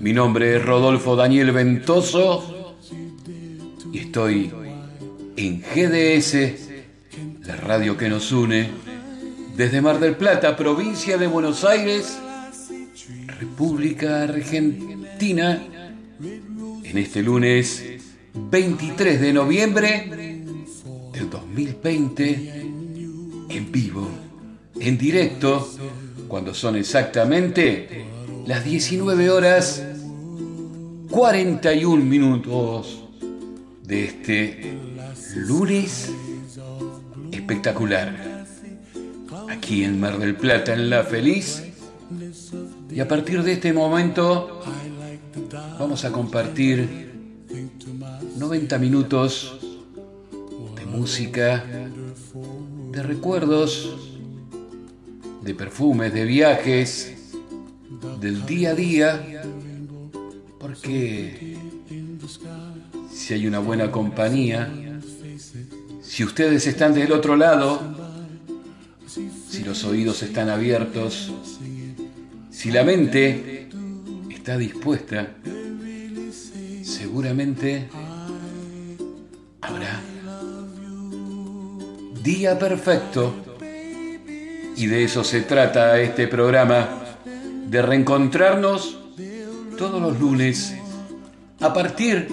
Mi nombre es Rodolfo Daniel Ventoso y estoy en GDS, la radio que nos une, desde Mar del Plata, provincia de Buenos Aires, República Argentina, en este lunes 23 de noviembre del 2020, en vivo, en directo, cuando son exactamente las 19 horas 41 minutos de este lunes espectacular. Aquí en Mar del Plata, en La Feliz. Y a partir de este momento vamos a compartir 90 minutos de música, de recuerdos, de perfumes, de viajes del día a día, porque si hay una buena compañía, si ustedes están del otro lado, si los oídos están abiertos, si la mente está dispuesta, seguramente habrá día perfecto. Y de eso se trata este programa de reencontrarnos todos los lunes a partir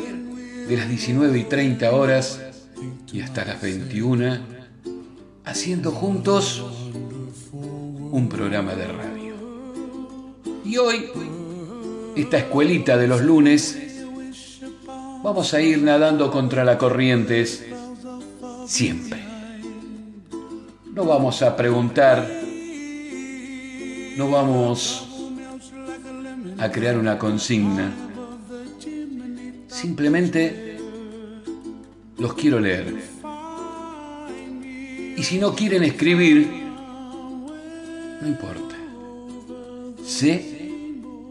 de las 19 y 30 horas y hasta las 21, haciendo juntos un programa de radio. Y hoy, esta escuelita de los lunes, vamos a ir nadando contra la corriente siempre. No vamos a preguntar, no vamos a crear una consigna. Simplemente los quiero leer. Y si no quieren escribir, no importa. Sé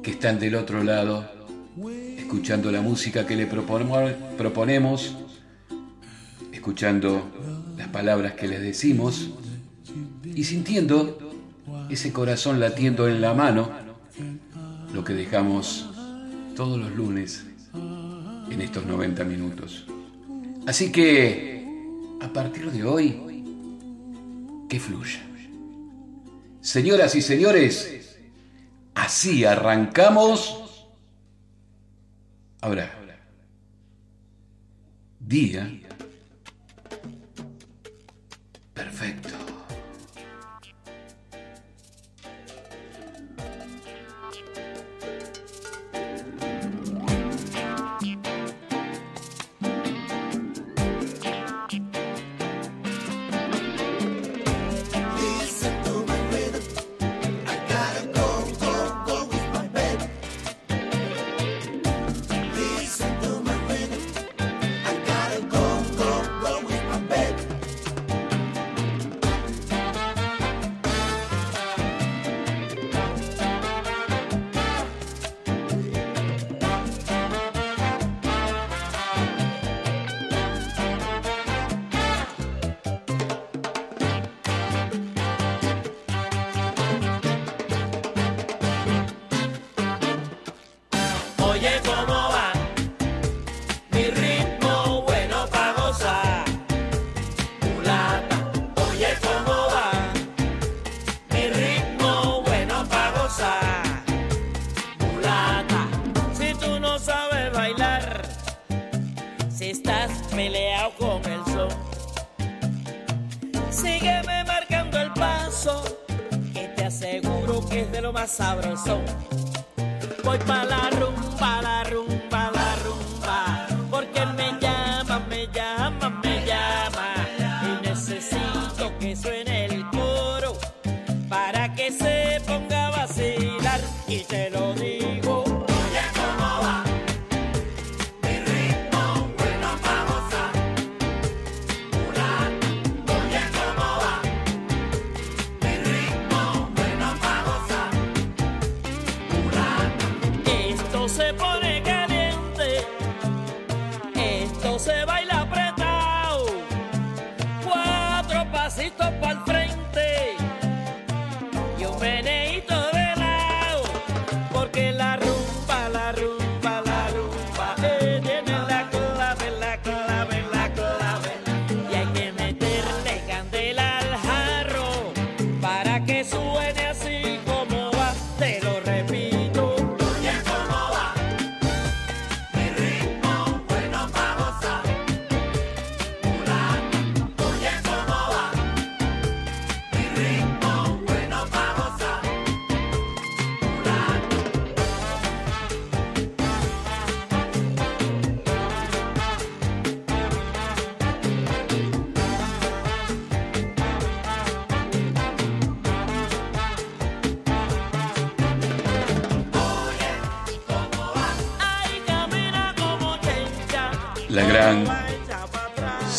que están del otro lado, escuchando la música que le proponemos, escuchando las palabras que les decimos y sintiendo ese corazón latiendo en la mano lo que dejamos todos los lunes en estos 90 minutos. Así que a partir de hoy, que fluya. Señoras y señores, así arrancamos. Ahora, día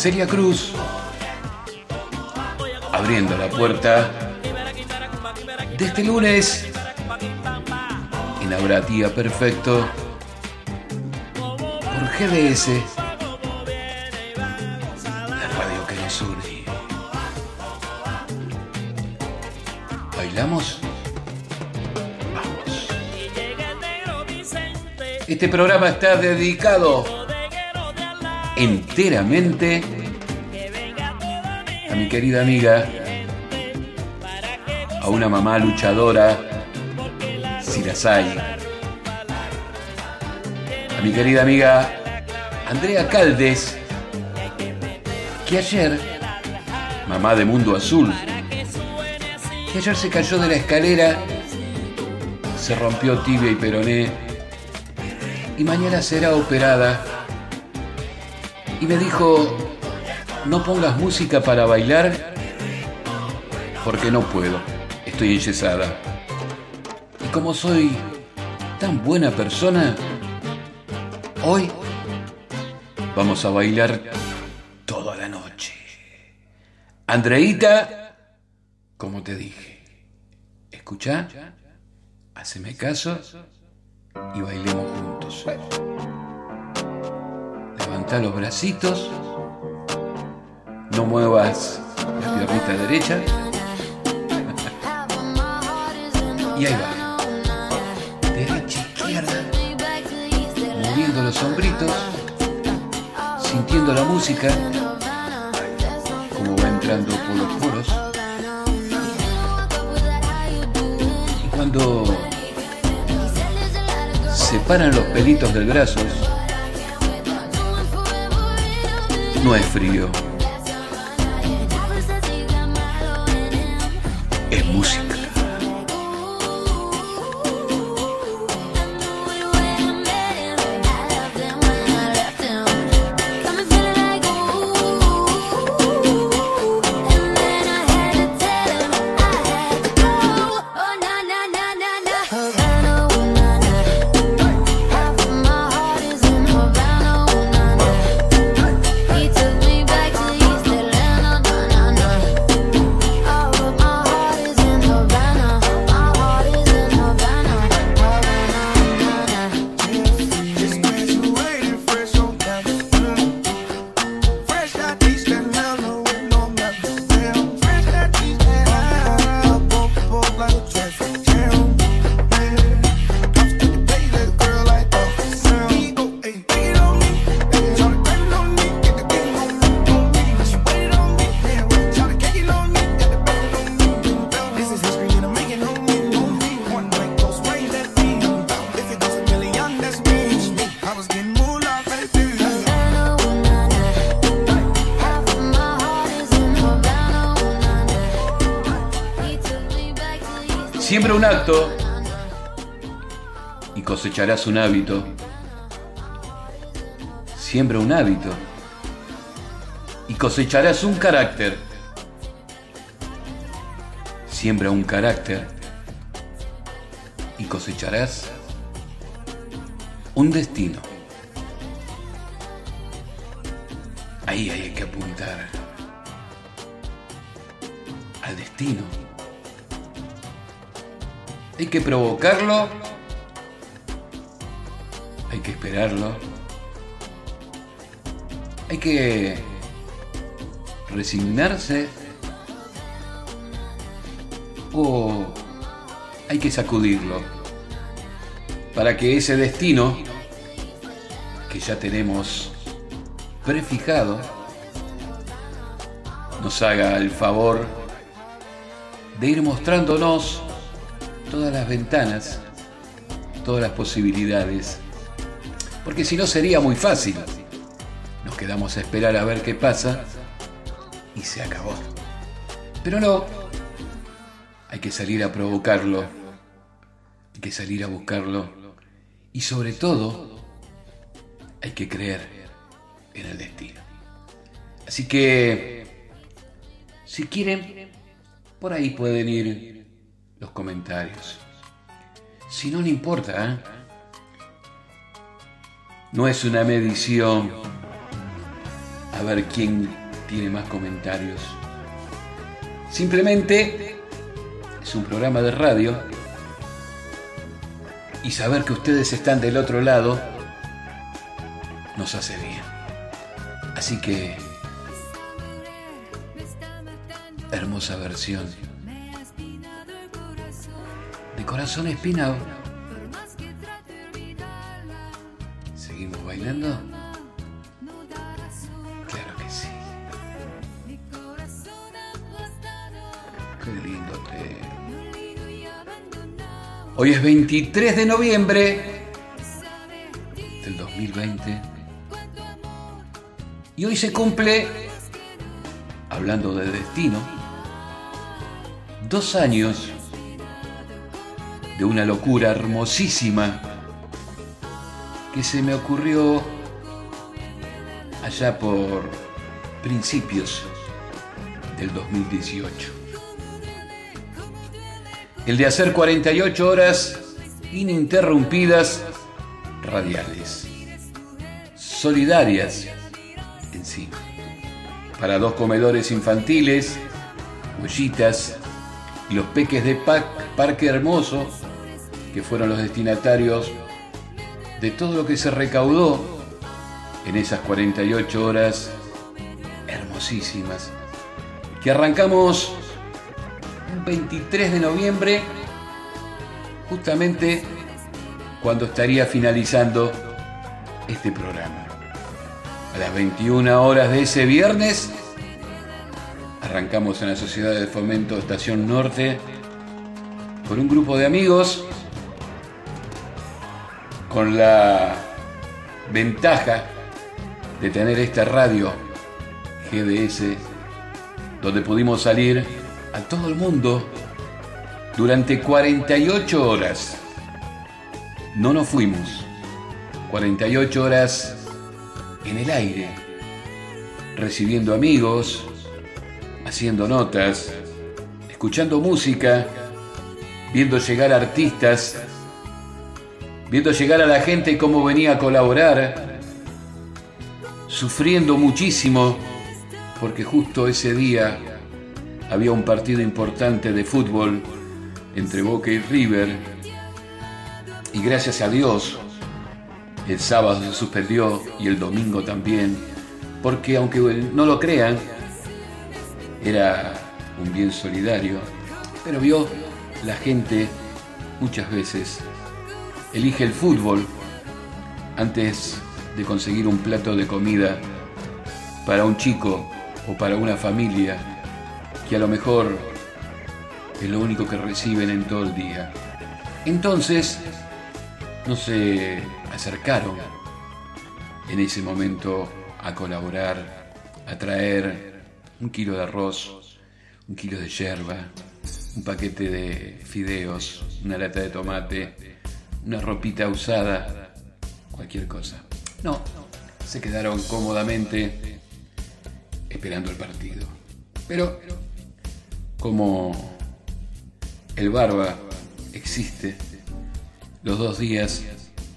Celia Cruz abriendo la puerta de este lunes Día Perfecto por GDS, la radio que nos une. ¿Bailamos? Vamos. Este programa está dedicado enteramente a mi querida amiga, a una mamá luchadora, si las hay, a mi querida amiga Andrea Caldes, que ayer, mamá de Mundo Azul, que ayer se cayó de la escalera, se rompió tibia y peroné, y mañana será operada, y me dijo, no pongas música para bailar, porque no puedo, estoy enyesada. Y como soy tan buena persona, hoy vamos a bailar toda la noche. Andreita, como te dije, escucha, haceme caso y bailemos juntos. Levanta los bracitos, no muevas la piernita derecha. Y ahí va. Derecha, izquierda. Moviendo los hombritos. Sintiendo la música. entrando por los poros. Y cuando se paran los pelitos del brazo, no es frío, y cosecharás un hábito. Siembra un hábito y cosecharás un carácter. Siembra un carácter y cosecharás un destino. Ahí hay que apuntar al destino. Hay que provocarlo. Hay que esperarlo. Hay que resignarse. O hay que sacudirlo. Para que ese destino que ya tenemos prefijado nos haga el favor de ir mostrándonos todas las ventanas, todas las posibilidades. Porque si no sería muy fácil. Nos quedamos a esperar a ver qué pasa y se acabó. Pero no, hay que salir a provocarlo, hay que salir a buscarlo y sobre todo hay que creer en el destino. Así que, si quieren, por ahí pueden ir los comentarios. Si no, no importa. ¿eh? No es una medición a ver quién tiene más comentarios. Simplemente es un programa de radio y saber que ustedes están del otro lado nos hace bien. Así que, hermosa versión de Corazón Espinado. Bailando? Claro que sí. Qué lindo tema. Hoy es 23 de noviembre del 2020 y hoy se cumple, hablando de destino, dos años de una locura hermosísima que se me ocurrió allá por principios del 2018. El de hacer 48 horas ininterrumpidas radiales, solidarias encima, para dos comedores infantiles, huellitas y los peques de Parque Hermoso, que fueron los destinatarios de todo lo que se recaudó en esas 48 horas hermosísimas, que arrancamos un 23 de noviembre, justamente cuando estaría finalizando este programa. A las 21 horas de ese viernes arrancamos en la Sociedad de Fomento Estación Norte con un grupo de amigos con la ventaja de tener esta radio GDS donde pudimos salir a todo el mundo durante 48 horas. No nos fuimos. 48 horas en el aire, recibiendo amigos, haciendo notas, escuchando música, viendo llegar artistas, viendo llegar a la gente cómo venía a colaborar, sufriendo muchísimo porque justo ese día había un partido importante de fútbol entre Boca y River y gracias a Dios el sábado se suspendió y el domingo también porque aunque no lo crean era un bien solidario pero vio la gente muchas veces elige el fútbol antes de conseguir un plato de comida para un chico o para una familia que a lo mejor es lo único que reciben en todo el día. Entonces, no se acercaron en ese momento a colaborar, a traer un kilo de arroz, un kilo de yerba, un paquete de fideos, una lata de tomate, una ropita usada, cualquier cosa. No, se quedaron cómodamente esperando el partido. Pero como el barba existe, los dos días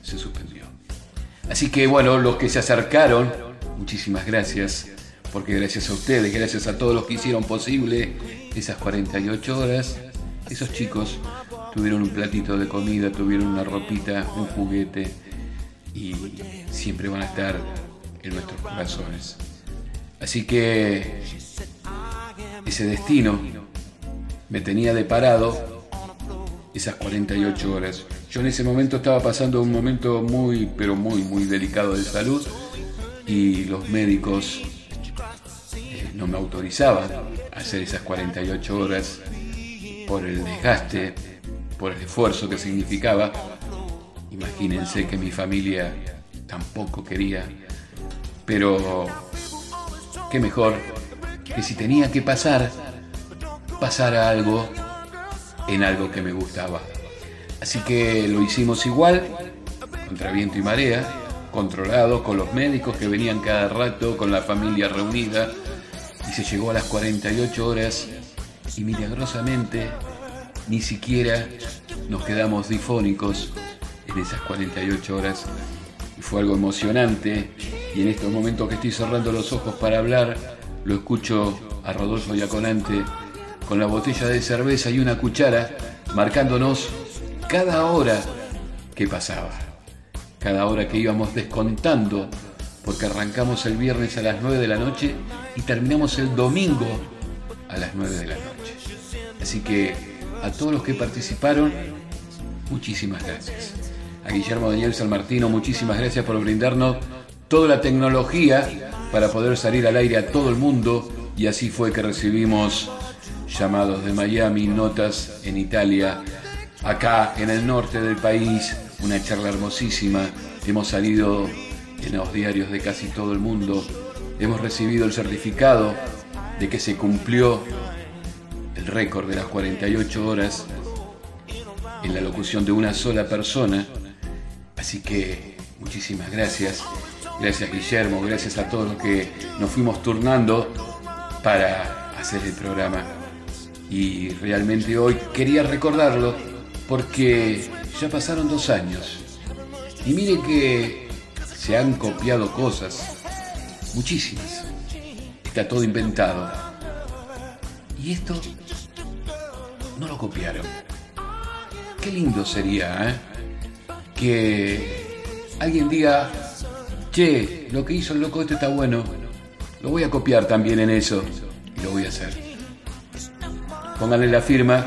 se suspendió. Así que bueno, los que se acercaron, muchísimas gracias, porque gracias a ustedes, gracias a todos los que hicieron posible esas 48 horas, esos chicos tuvieron un platito de comida, tuvieron una ropita, un juguete y siempre van a estar en nuestros corazones. Así que ese destino me tenía deparado esas 48 horas. Yo en ese momento estaba pasando un momento muy, pero muy, muy delicado de salud y los médicos eh, no me autorizaban a hacer esas 48 horas por el desgaste, por el esfuerzo que significaba. Imagínense que mi familia tampoco quería, pero qué mejor que si tenía que pasar, pasara algo en algo que me gustaba. Así que lo hicimos igual, contra viento y marea, controlado con los médicos que venían cada rato, con la familia reunida, y se llegó a las 48 horas y milagrosamente ni siquiera nos quedamos difónicos en esas 48 horas. Fue algo emocionante y en estos momentos que estoy cerrando los ojos para hablar, lo escucho a Rodolfo Yaconante con la botella de cerveza y una cuchara marcándonos cada hora que pasaba, cada hora que íbamos descontando, porque arrancamos el viernes a las 9 de la noche y terminamos el domingo a las 9 de la noche. Así que a todos los que participaron, muchísimas gracias. A Guillermo Daniel San Martino, muchísimas gracias por brindarnos toda la tecnología para poder salir al aire a todo el mundo y así fue que recibimos llamados de Miami, notas en Italia, acá en el norte del país, una charla hermosísima. Hemos salido en los diarios de casi todo el mundo. Hemos recibido el certificado de que se cumplió récord de las 48 horas en la locución de una sola persona. Así que muchísimas gracias. Gracias Guillermo, gracias a todos los que nos fuimos turnando para hacer el programa. Y realmente hoy quería recordarlo porque ya pasaron dos años. Y mire que se han copiado cosas, muchísimas. Está todo inventado. Y esto no lo copiaron. Qué lindo sería, ¿eh? Que alguien diga, che, lo que hizo el loco este está bueno, lo voy a copiar también en eso y lo voy a hacer. Pónganle la firma,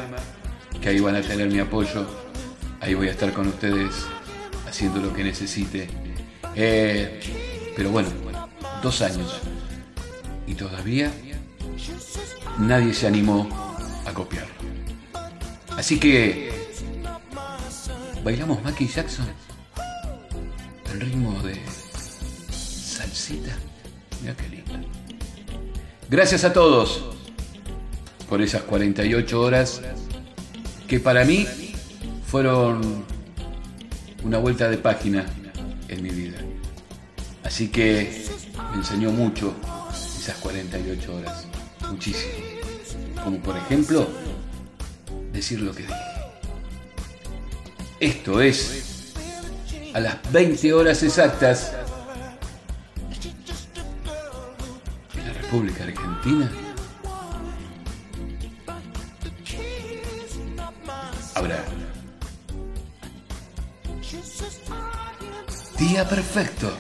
que ahí van a tener mi apoyo, ahí voy a estar con ustedes haciendo lo que necesite. Eh, pero bueno, dos años y todavía nadie se animó a copiarlo. Así que, ¿bailamos Mackie Jackson? El ritmo de salsita. Mira qué lindo. Gracias a todos por esas 48 horas que para mí fueron una vuelta de página en mi vida. Así que me enseñó mucho esas 48 horas, muchísimo. Como por ejemplo, decir lo que dije. Esto es a las 20 horas exactas en la República Argentina. Habrá día perfecto.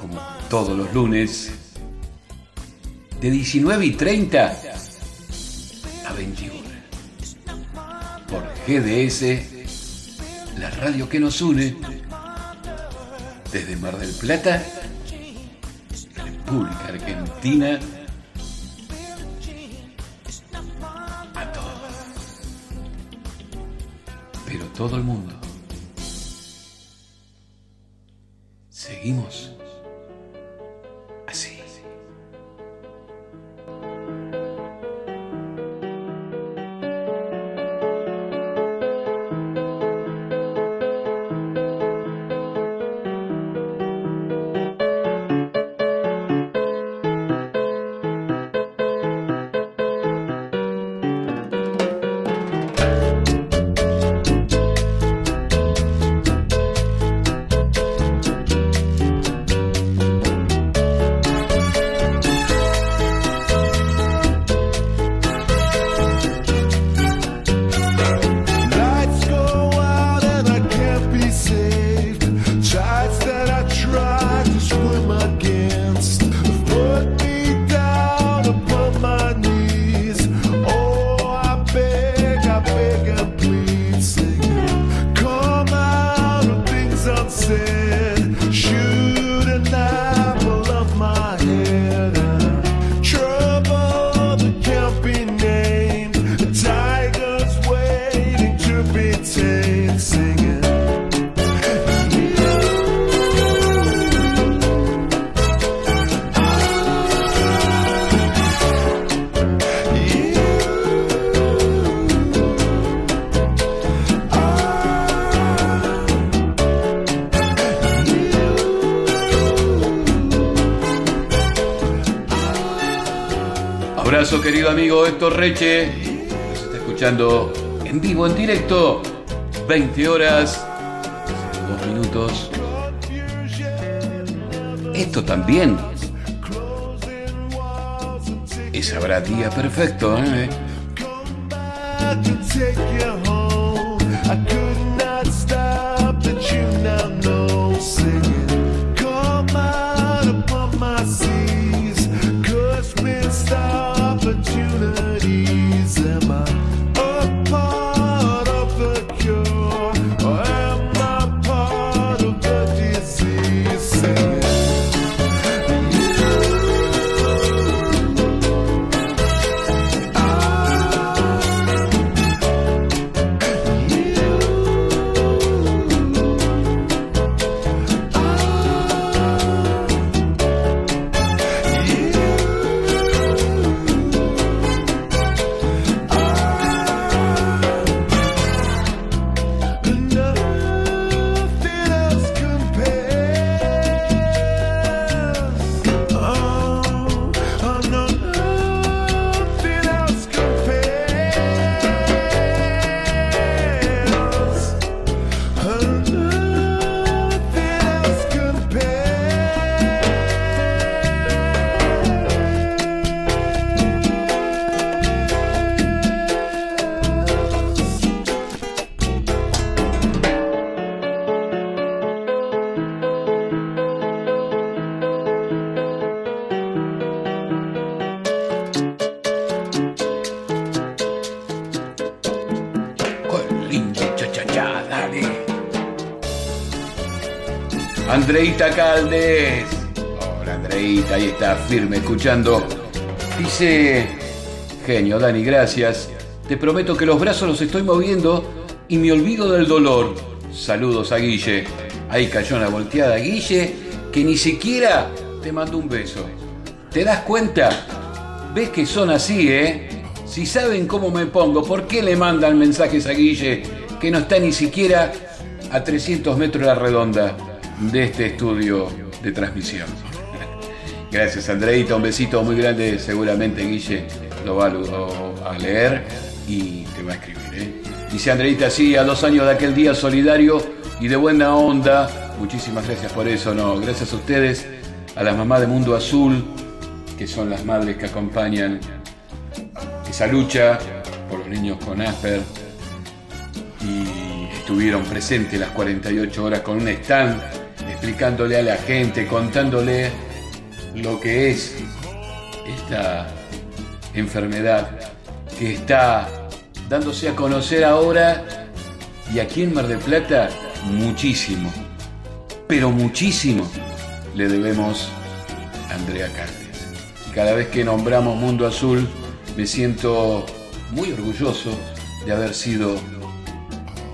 Como todos los lunes, de 19 y 30 GDS, la radio que nos une desde Mar del Plata, República Argentina, a todo. Pero todo el mundo. Amigo Héctor Reche. Nos está escuchando en vivo, en directo. 20 horas, 2 minutos. Esto también es habrá día perfecto. ¿eh? Andreita Caldes. Hola Andreita, ahí está firme escuchando Dice, genio, Dani, gracias. Te prometo que los brazos los estoy moviendo y me olvido del dolor. Saludos a Guille. Ahí cayó una volteada Guille que ni siquiera te mandó un beso. ¿Te das cuenta? ¿Ves que son así, eh? Si saben cómo me pongo, ¿por qué le mandan mensajes a Guille que no está ni siquiera a 300 metros la redonda de este estudio de transmisión? Gracias, Andreita. Un besito muy grande. Seguramente Guille lo va a, leer y te va a escribir. ¿eh? Dice Andreita, sí, a dos años de aquel día solidario y de buena onda. Muchísimas gracias por eso, no. Gracias a ustedes, a las mamás de Mundo Azul, que son las madres que acompañan esa lucha por los niños con Asper. Y estuvieron presentes las 48 horas con un stand explicándole a la gente, contándole lo que es esta enfermedad que está dándose a conocer ahora y aquí en Mar del Plata muchísimo, pero muchísimo le debemos a Andrea Cartes. Cada vez que nombramos Mundo Azul me siento muy orgulloso de haber sido,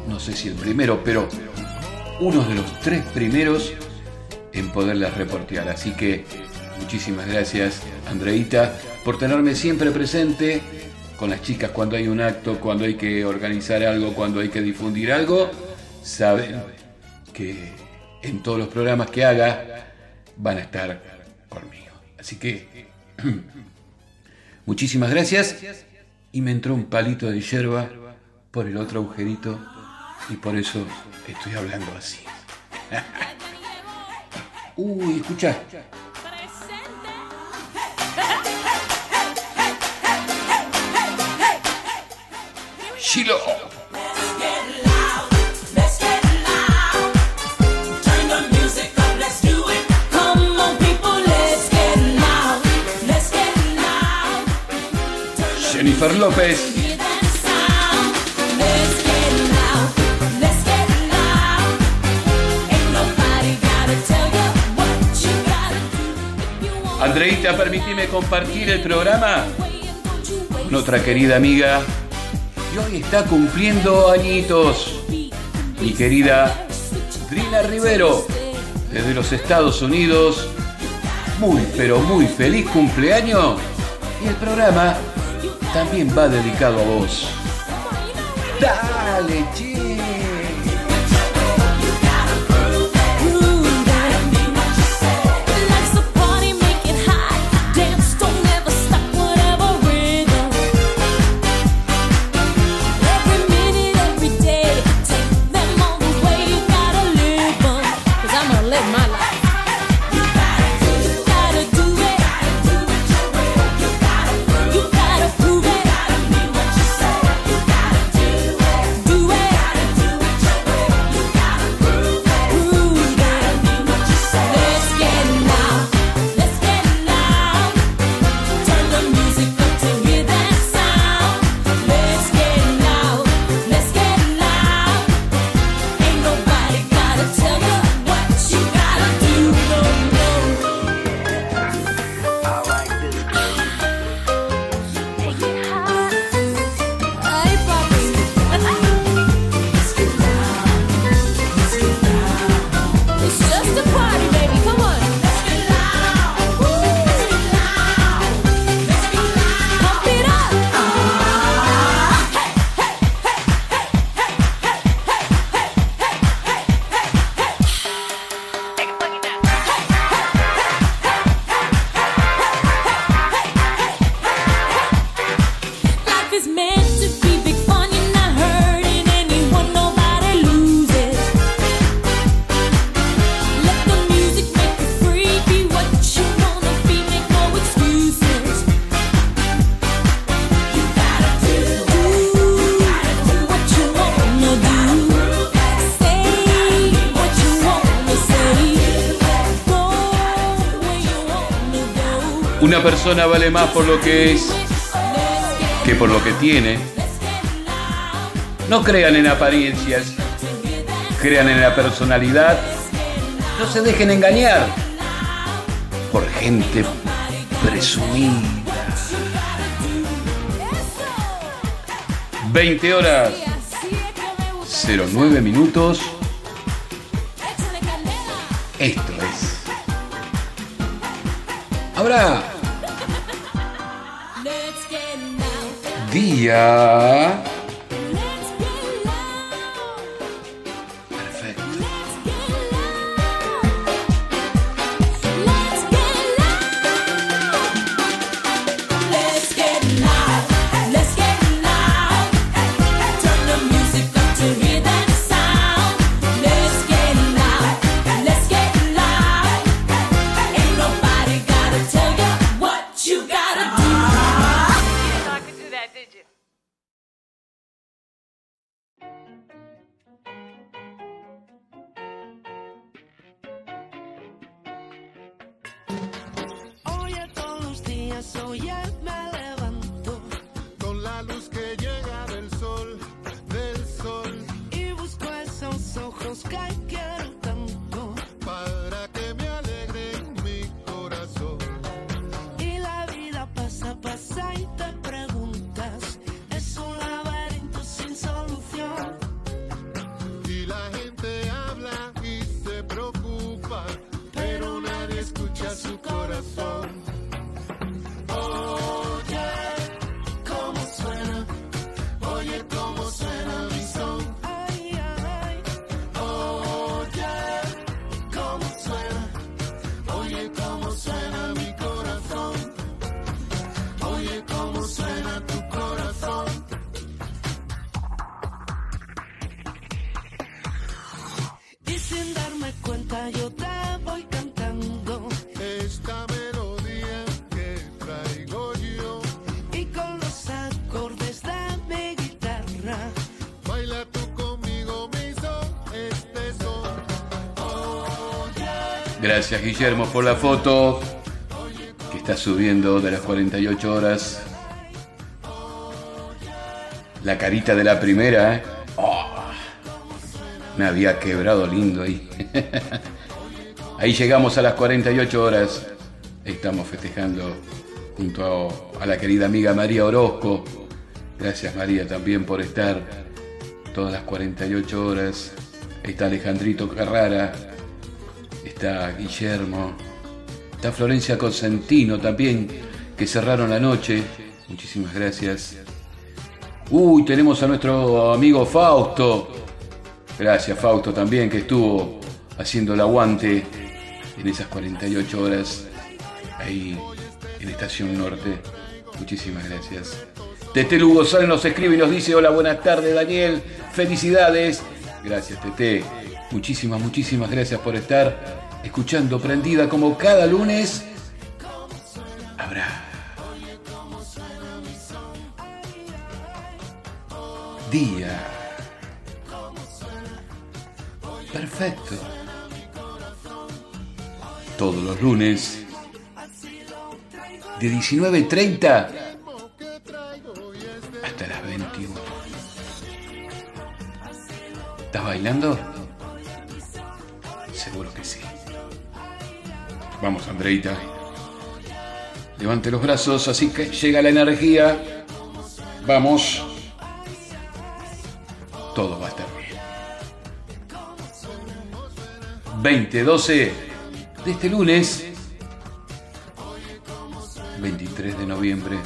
no sé si el primero, pero uno de los tres primeros en poderlas reportear. Así que muchísimas gracias, Andreita, por tenerme siempre presente con las chicas cuando hay un acto, cuando hay que organizar algo, cuando hay que difundir algo. Saben que en todos los programas que haga van a estar conmigo. Así que muchísimas gracias. Y me entró un palito de hierba por el otro agujerito y por eso estoy hablando así. Uy, escucha. Chilo. Jennifer López. Andreita, permíteme compartir el programa con otra querida amiga que hoy está cumpliendo añitos. Mi querida Drina Rivero, desde los Estados Unidos. Muy, pero muy feliz cumpleaños. Y el programa también va dedicado a vos. Dale, che. persona vale más por lo que es que por lo que tiene. No crean en apariencias, crean en la personalidad. No se dejen engañar por gente presumida. 20 horas 09 minutos. Esto es. Ahora Yeah. Este. Gracias Guillermo por la foto que está subiendo de las 48 horas. La carita de la primera, ¿eh? Oh, me había quebrado lindo ahí. Ahí llegamos a las 48 horas. Estamos festejando junto a la querida amiga María Orozco. Gracias María también por estar todas las 48 horas. Está Alejandrito Carrara, está Guillermo, está Florencia Cosentino también, que cerraron la noche. Muchísimas gracias. Uy, tenemos a nuestro amigo Fausto. Gracias Fausto también, que estuvo haciendo el aguante en esas 48 horas ahí en Estación Norte. Muchísimas gracias. Tete Lugo Sal nos escribe y nos dice, hola, buenas tardes Daniel, felicidades. Gracias Tete, muchísimas, muchísimas gracias por estar escuchando Prendida como cada lunes. Habrá. Día. Perfecto. Todos los lunes. De 19.30 ¿Estás bailando? Seguro que sí. Vamos, Andreita. Levante los brazos, así que llega la energía. Vamos. Todo va a estar bien. 2012 de este lunes, 23 de noviembre.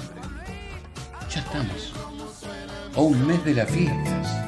Ya estamos. A un mes de las fiestas.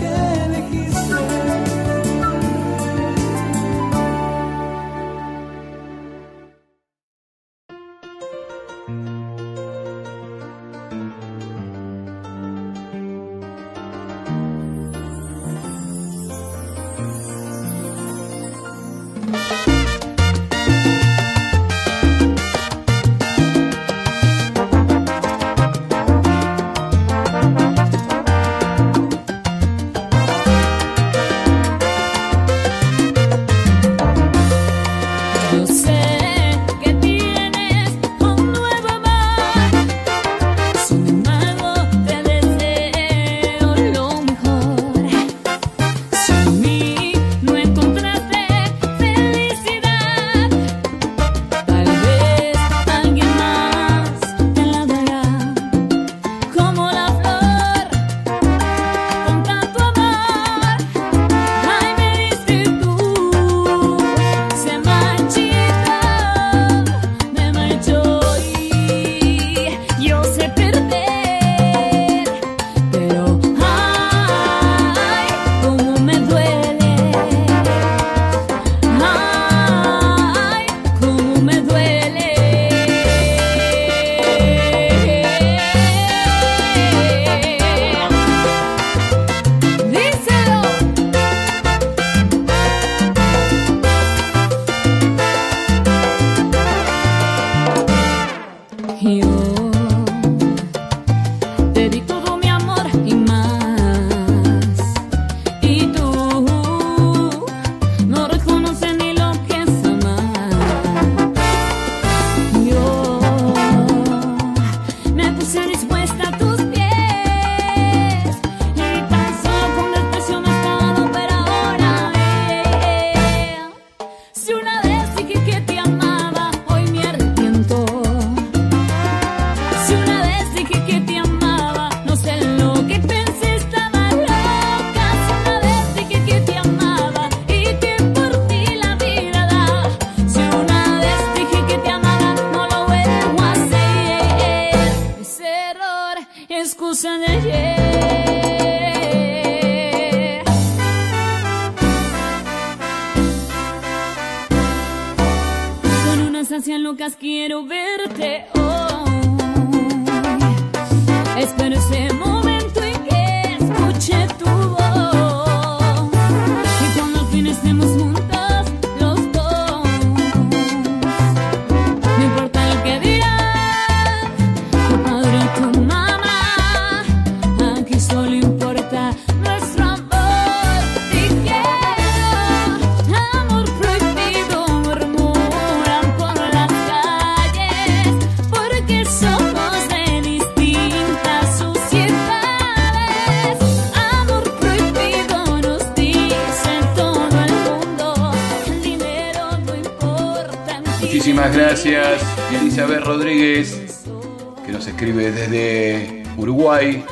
Muchísimas gracias, Elizabeth Rodríguez, que nos escribe desde Uruguay,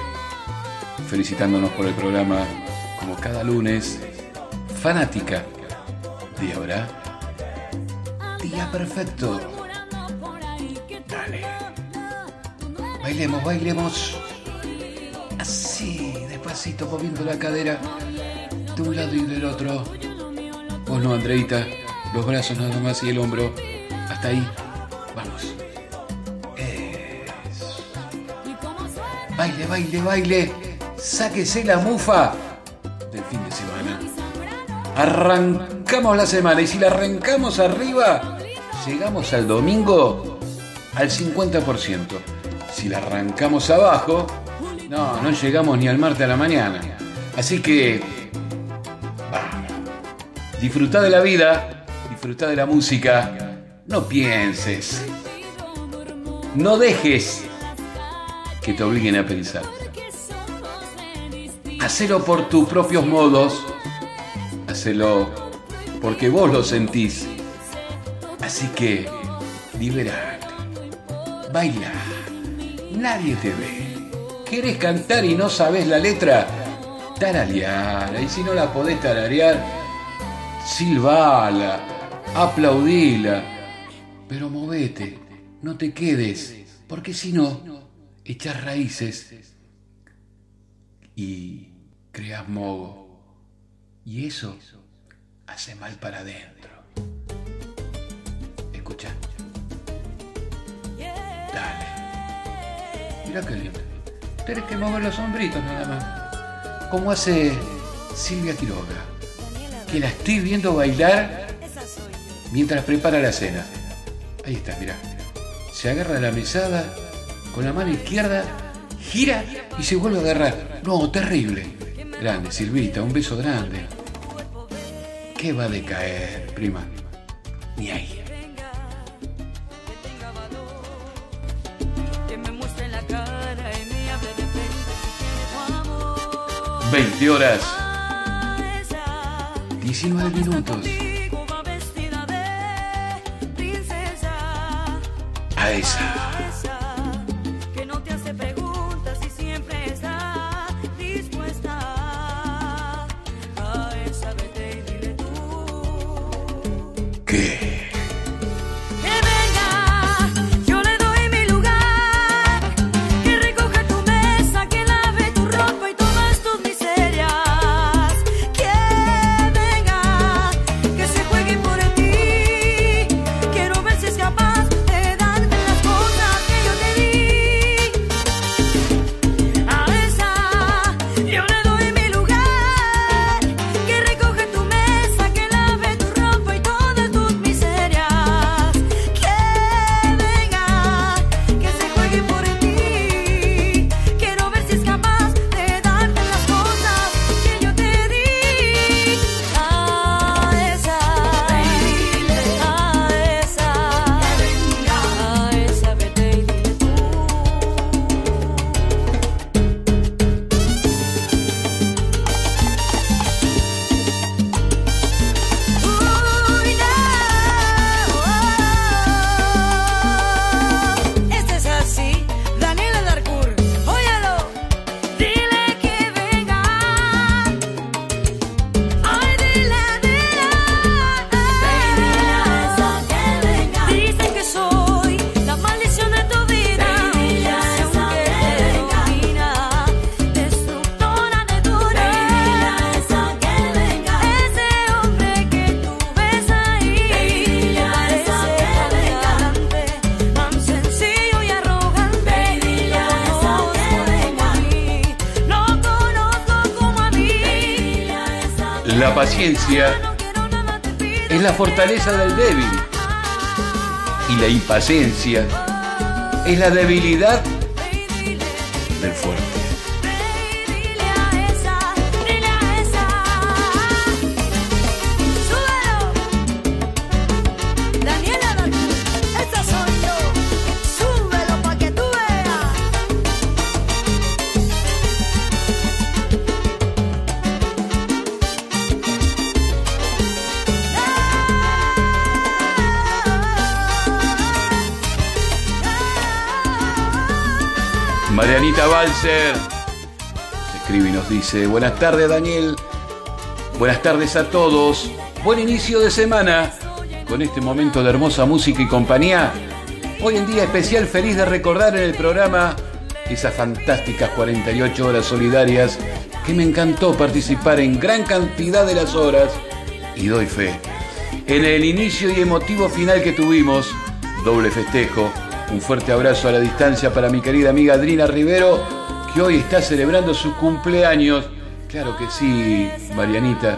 felicitándonos por el programa como cada lunes. Fanática de ahora. Día perfecto. Dale. Bailemos, bailemos. Así, despacito, moviendo la cadera de un lado y del otro. Vos no, Andreita. Los brazos nada más y el hombro. Hasta ahí. Vamos. Baile, baile, baile. Sáquese la mufa del fin de semana. Arrancamos la semana y si la arrancamos arriba, llegamos al domingo al 50%. Si la arrancamos abajo, no, no llegamos ni al martes a la mañana. Así que, vamos. Disfruta de la vida, disfruta de la música. No pienses. No dejes que te obliguen a pensar. Hacelo por tus propios modos. Hacelo porque vos lo sentís. Así que, liberate. Baila. Nadie te ve. ¿Querés cantar y no sabes la letra? Tarareala. Y si no la podés tararear, silbala, aplaudila. Pero movete, no te quedes, porque si no, echas raíces y creas mogo. Y eso hace mal para adentro. Escucha. Dale. Mira qué lindo. Tienes que mover los hombritos nada más. Como hace Silvia Quiroga. Que la estoy viendo bailar mientras prepara la cena. Ahí está, mira. Se agarra la mesada con la mano izquierda, gira y se vuelve a agarrar. No, terrible. Grande, Silvita, un beso grande. ¿Qué va a decaer, prima? Ni ahí. Que me muestre la cara y me hable de frente si tiene tu amor. 20 horas, Esa 19 minutos. A impaciencia es la debilidad Balser escribe y nos dice, buenas tardes Daniel, buenas tardes a todos, buen inicio de semana con este momento de hermosa música y compañía. Hoy en día especial feliz de recordar en el programa esas fantásticas 48 horas solidarias que me encantó participar en gran cantidad de las horas y doy fe. En el inicio y emotivo final que tuvimos, doble festejo, un fuerte abrazo a la distancia para mi querida amiga Adrina Rivero, que hoy está celebrando su cumpleaños. Claro que sí, Marianita,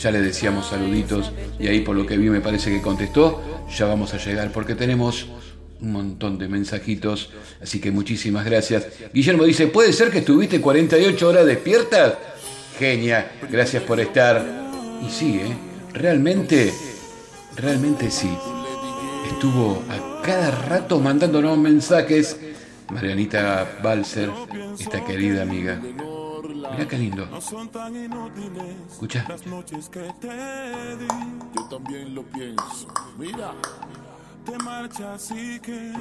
ya le decíamos saluditos y ahí por lo que vi me parece que contestó, ya vamos a llegar porque tenemos un montón de mensajitos, así que muchísimas gracias. Guillermo dice, ¿puede ser que estuviste 48 horas despierta? Genia, gracias por estar. Y sí, ¿eh? realmente, realmente sí. Estuvo a cada rato mandándonos mensajes. Marianita Balser, esta querida amiga. Mira qué lindo. Escucha. Yo también lo pienso. Mira, Te marchas y que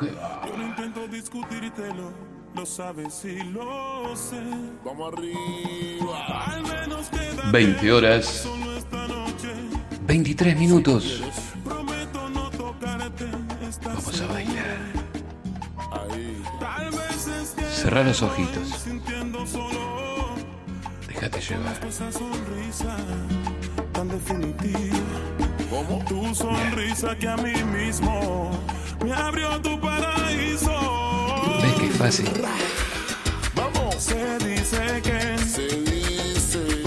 yo no intento discutírtelo, lo sabes y lo sé. vamos arriba. Al menos queda 20 horas, solo esta noche. 23 minutos. Que Cerrar los ojitos. Déjate llevar. tan definitiva. Como tu sonrisa que a mí mismo me abrió tu paraíso. ¿Ves qué fácil? Vamos. Se dice que Se dice.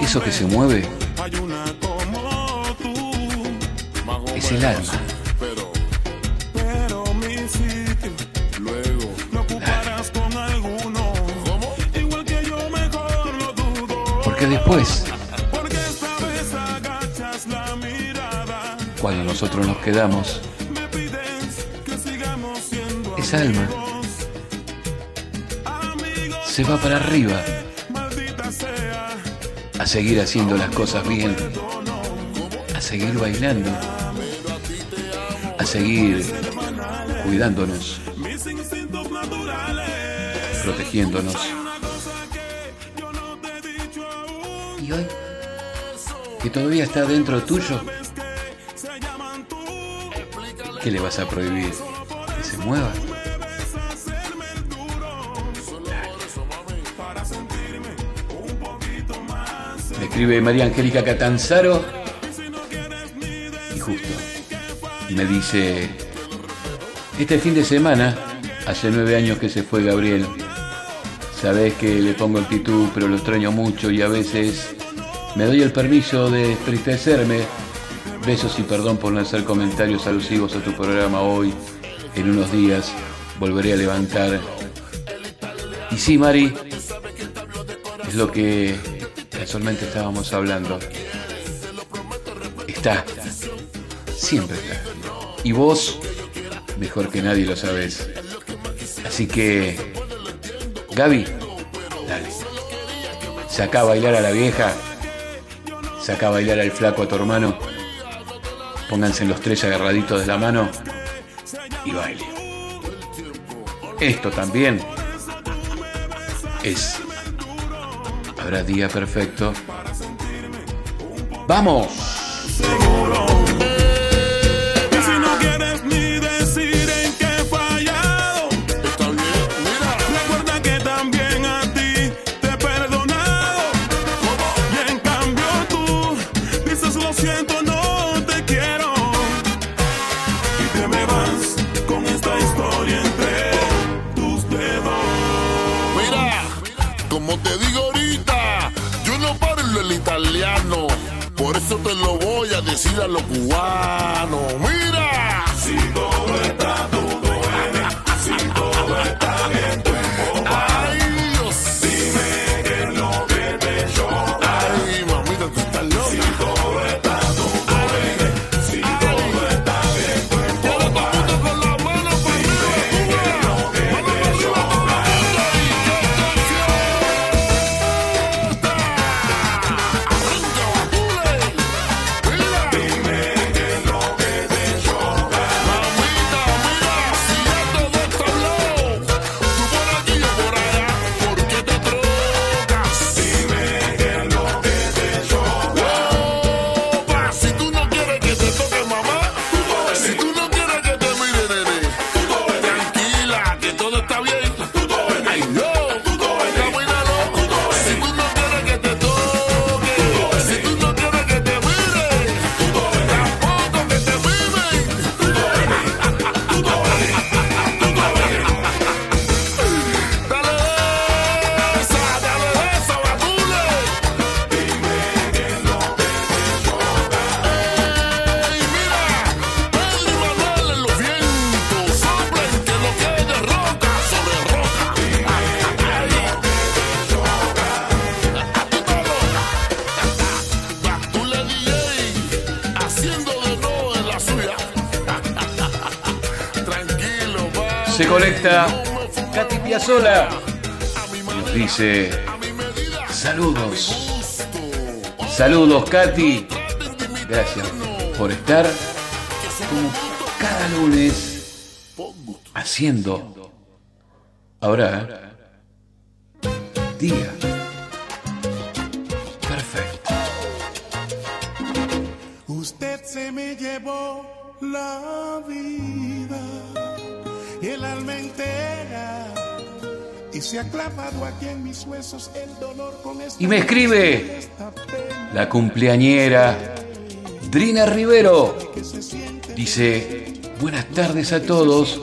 Eso que se mueve hay una como tú. Es el alma. Después, cuando nosotros nos quedamos, esa alma se va para arriba a seguir haciendo las cosas bien, a seguir bailando, a seguir cuidándonos, protegiéndonos. Que todavía está dentro tuyo. ¿qué le vas a prohibir? Que se mueva. Me escribe María Angélica Catanzaro y justo me dice, este fin de semana, hace nueve años que se fue Gabriel, sabés que le pongo actitud pero lo extraño mucho y a veces me doy el permiso de entristecerme. Besos y perdón por hacer comentarios alusivos a tu programa hoy. En unos días volveré a levantar. Y sí, Mari, es lo que casualmente estábamos hablando. Está. Siempre está. Y vos, mejor que nadie lo sabés. Así que, Gaby, dale. Saca a bailar a la vieja. Saca a bailar al flaco a tu hermano. Pónganse los tres agarraditos de la mano y baile. Esto también es Habrá día perfecto. ¡Vamos! Los cubanos. Saludos. Saludos, Katy. Gracias por estar como cada lunes haciendo. Ahora, día. Perfecto. Usted se me llevó la vida y el alma entera y se ha clavado aquí en Y me escribe la cumpleañera Drina Rivero. Dice, buenas tardes a todos.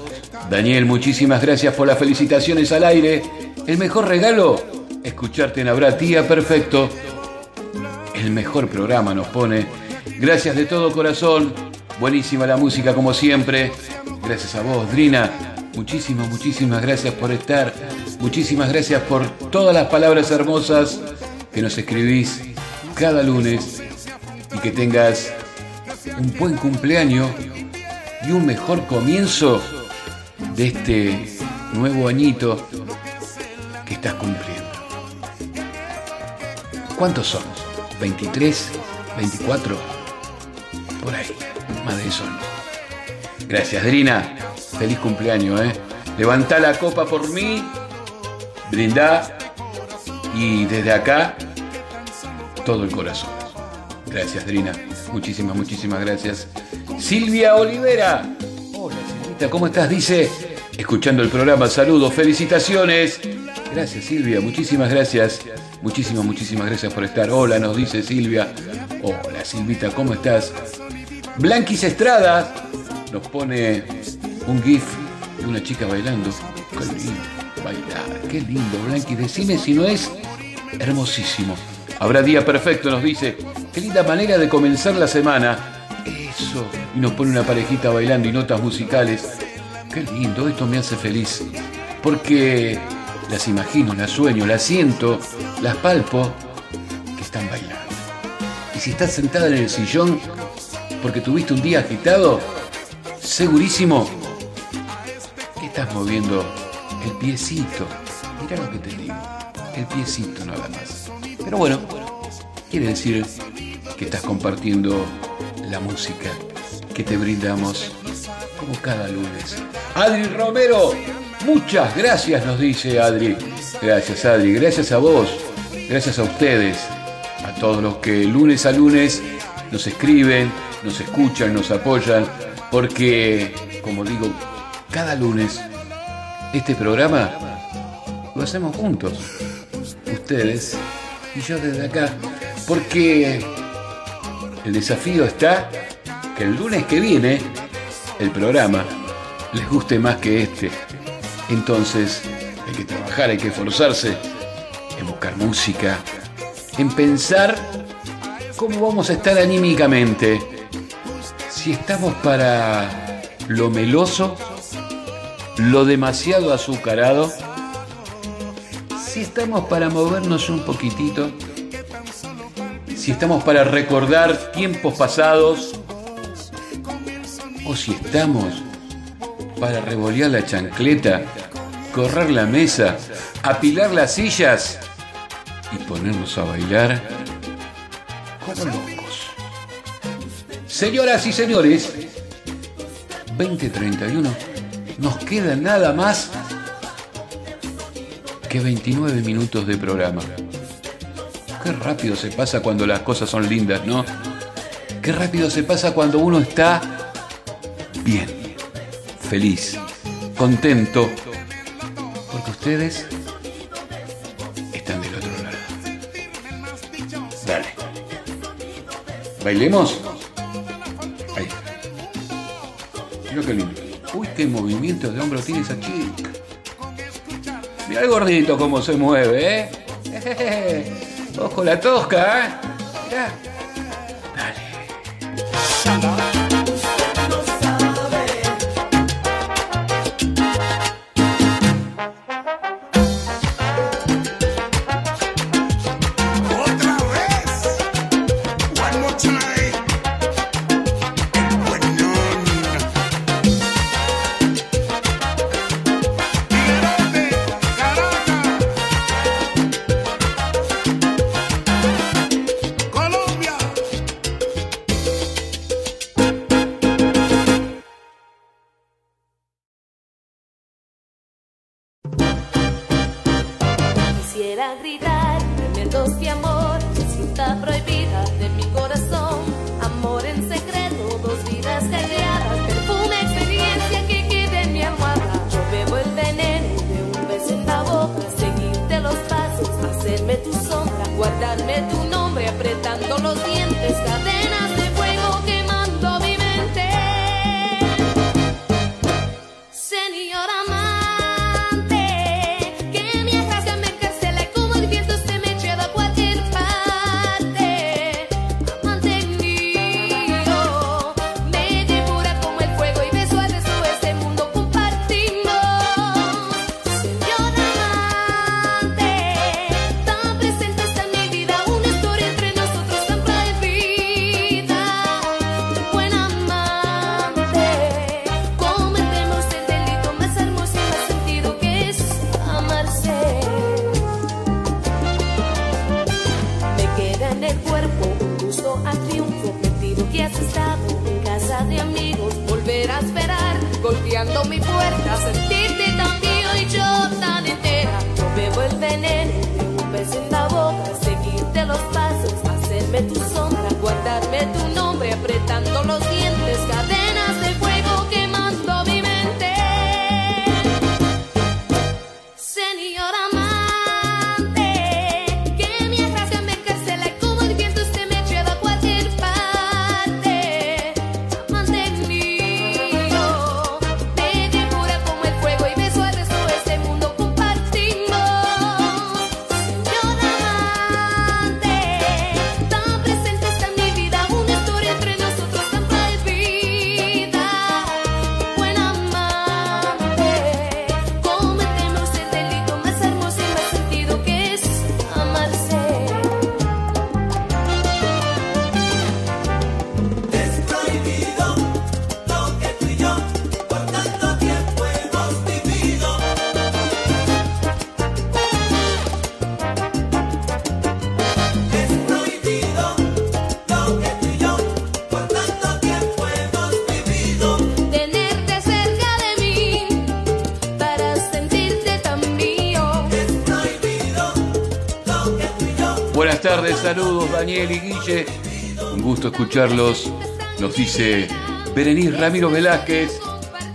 Daniel, muchísimas gracias por las felicitaciones al aire. El mejor regalo, escucharte en Habrá Tía Perfecto. El mejor programa nos pone. Gracias de todo corazón. Buenísima la música como siempre. Gracias a vos, Drina. Muchísimas, muchísimas gracias por estar. Muchísimas gracias por todas las palabras hermosas que nos escribís cada lunes. Y que tengas un buen cumpleaños y un mejor comienzo de este nuevo añito que estás cumpliendo. ¿Cuántos son? ¿23? ¿24? Por ahí, más de eso. Gracias, Drina. Feliz cumpleaños, ¿eh? Levantá la copa por mí, brindá y desde acá todo el corazón. Gracias, Drina. Muchísimas, muchísimas gracias. Silvia Olivera. Hola, Silvita, ¿cómo estás? Dice, escuchando el programa, saludos, felicitaciones. Gracias, Silvia, muchísimas gracias. Muchísimas, muchísimas gracias por estar. Hola, nos dice Silvia. Hola, Silvita, ¿cómo estás? Blanquis Estrada nos pone un GIF de una chica bailando. Qué lindo bailar, qué lindo, Blanquis. Decime si no es hermosísimo. Habrá día perfecto, nos dice. Qué linda manera de comenzar la semana. Eso. Y nos pone una parejita bailando y notas musicales. Qué lindo, esto me hace feliz. Porque las imagino, las sueño, las siento, las palpo, que están bailando. Y si estás sentada en el sillón porque tuviste un día agitado, segurísimo moviendo el piecito. Mira lo que te digo, el piecito nada más. Pero bueno, quiere decir que estás compartiendo la música que te brindamos como cada lunes. Adri Romero, muchas gracias nos dice Adri. Gracias Adri, gracias a vos, gracias a ustedes, a todos los que lunes a lunes nos escriben, nos escuchan, nos apoyan, porque, como digo, cada lunes este programa lo hacemos juntos, ustedes y yo desde acá, porque el desafío está que el lunes que viene el programa les guste más que este. Entonces hay que trabajar, hay que esforzarse en buscar música, en pensar ¿Cómo vamos a estar anímicamente? Si estamos para lo meloso, lo demasiado azucarado, si estamos para movernos un poquitito, si estamos para recordar tiempos pasados, o si estamos para revolear la chancleta, correr la mesa, apilar las sillas y ponernos a bailar como locos. Señoras y señores, 2031, nos queda nada más que 29 minutos de programa. Qué rápido se pasa cuando las cosas son lindas, ¿no? Qué rápido se pasa cuando uno está bien, feliz, contento, porque ustedes están del otro lado. Dale. ¿Bailemos? Qué movimiento de hombro tiene esa chica. Mira el gordito cómo se mueve, ¿eh? Ojo la tosca, ¿eh? Golpeando mi puerta, sentirte tan mío y yo tan entera. Yo bebo el veneno un beso en la boca, seguirte los pasos, hacerme tu Daniel y Guille. Un gusto escucharlos. Nos dice Berenice Ramiro Velázquez.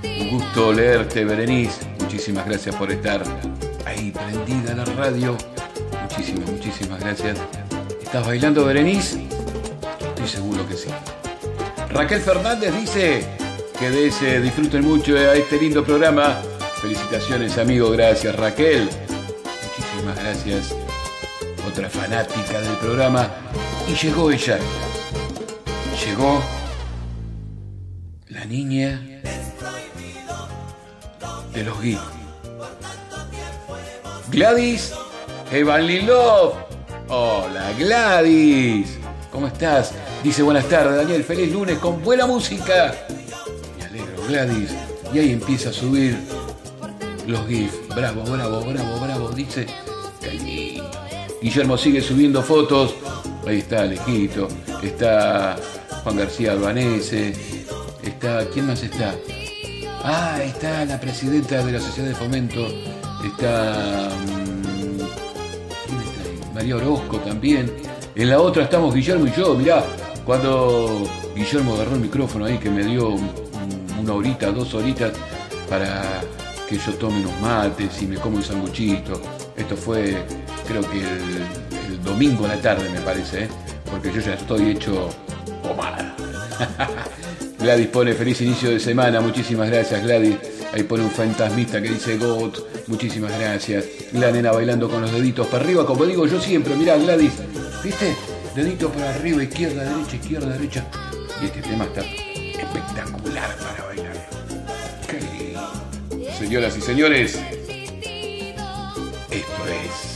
Un gusto leerte, Berenice. Muchísimas gracias por estar ahí prendida la radio. Muchísimas, muchísimas gracias. ¿Estás bailando, Berenice? Estoy seguro que sí. Raquel Fernández dice que disfruten mucho a este lindo programa. Felicitaciones, amigo. Gracias, Raquel. Muchísimas gracias. Otra fanática del programa. Y llegó ella. Llegó la niña de los GIF. Gladys Evanly Love. Hola Gladys. ¿Cómo estás? Dice buenas tardes Daniel. Feliz lunes con buena música. Me alegro Gladys. Y ahí empieza a subir los GIF. Bravo, bravo, bravo, bravo. Dice. Guillermo sigue subiendo fotos. Ahí está Alejito. Está Juan García Albanese. Está. ¿Quién más está? Ah, está la presidenta de la Sociedad de Fomento. Está. mm, ¿Quién está ahí? María Orozco también. En la otra estamos Guillermo y yo. Mirá, cuando Guillermo agarró el micrófono ahí que me dio un- una horita, dos horitas para que yo tome unos mates y me como un sanguchito. Esto fue, creo que el domingo a la tarde, me parece, ¿eh? porque yo ya estoy hecho pomada. Gladys pone feliz inicio de semana, muchísimas gracias Gladys. Ahí pone un fantasmista que dice GOAT, muchísimas gracias. La nena bailando con los deditos para arriba, como digo yo siempre, mirá Gladys, ¿viste? Dedito para arriba, izquierda, derecha, izquierda, derecha. Y este tema está espectacular para bailar. Qué lindo. Señoras y señores, esto es...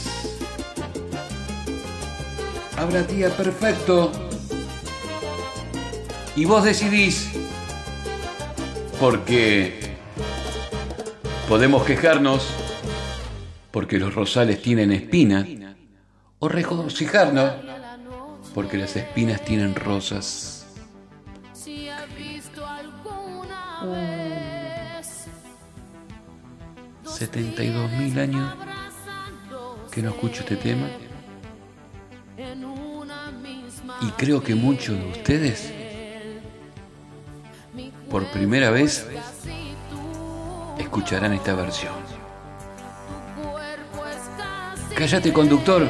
Habrá día perfecto. Y vos decidís, porque podemos quejarnos porque los rosales tienen espina, o regocijarnos porque las espinas tienen rosas. Si has visto alguna vez 72 mil años que no escucho este tema y creo que muchos de ustedes por primera vez escucharán esta versión. Cállate conductor.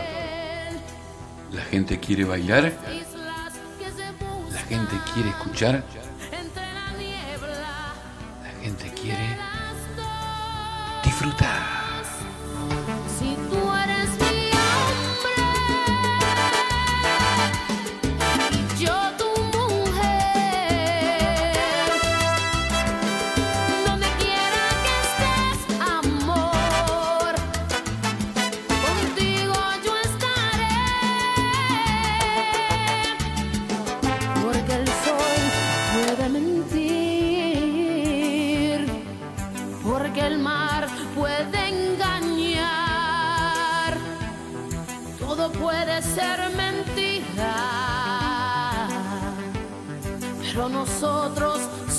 La gente quiere bailar, la gente quiere escuchar, la gente quiere disfrutar.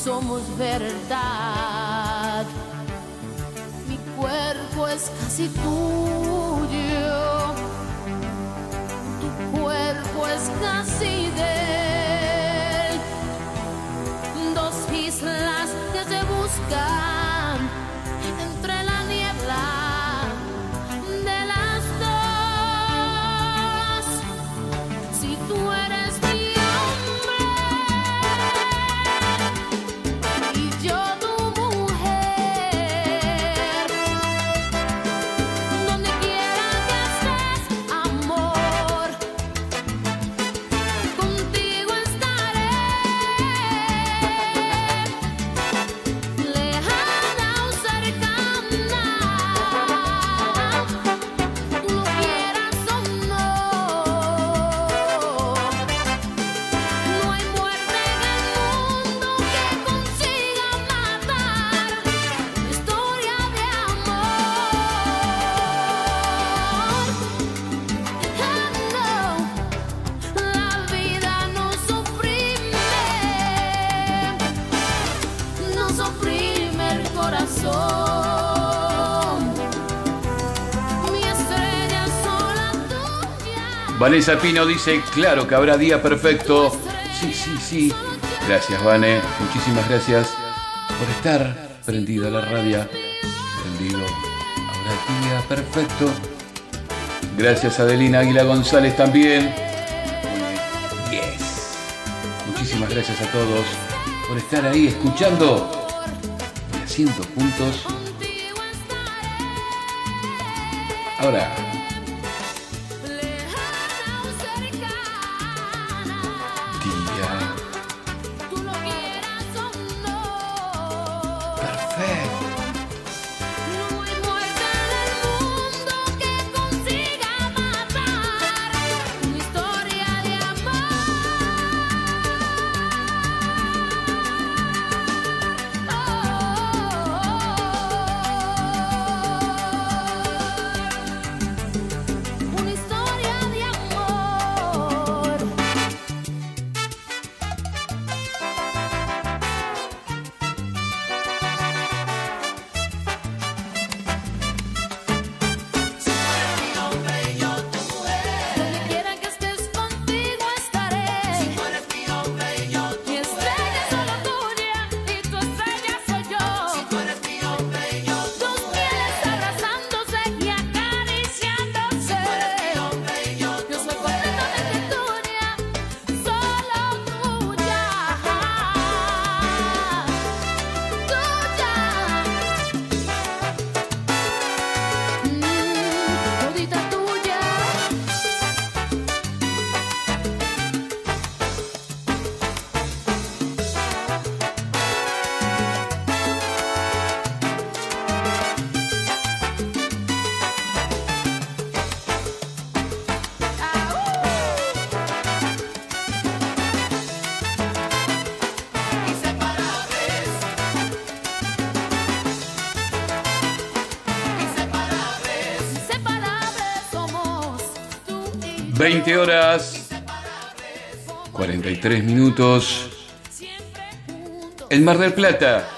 Somos verdad. Mi cuerpo es casi tuyo, tu cuerpo es casi de él. Dos islas que se buscan Vanessa Pino dice, claro que habrá día perfecto. Sí, sí, sí. Gracias, Vane. Muchísimas gracias por estar prendido a la radio. Prendido. Habrá día perfecto. Gracias, Adelina Águila González también. Yes. Muchísimas gracias a todos por estar ahí escuchando y haciendo juntos. Ahora, 20 horas 43 minutos. El Mar del Plata,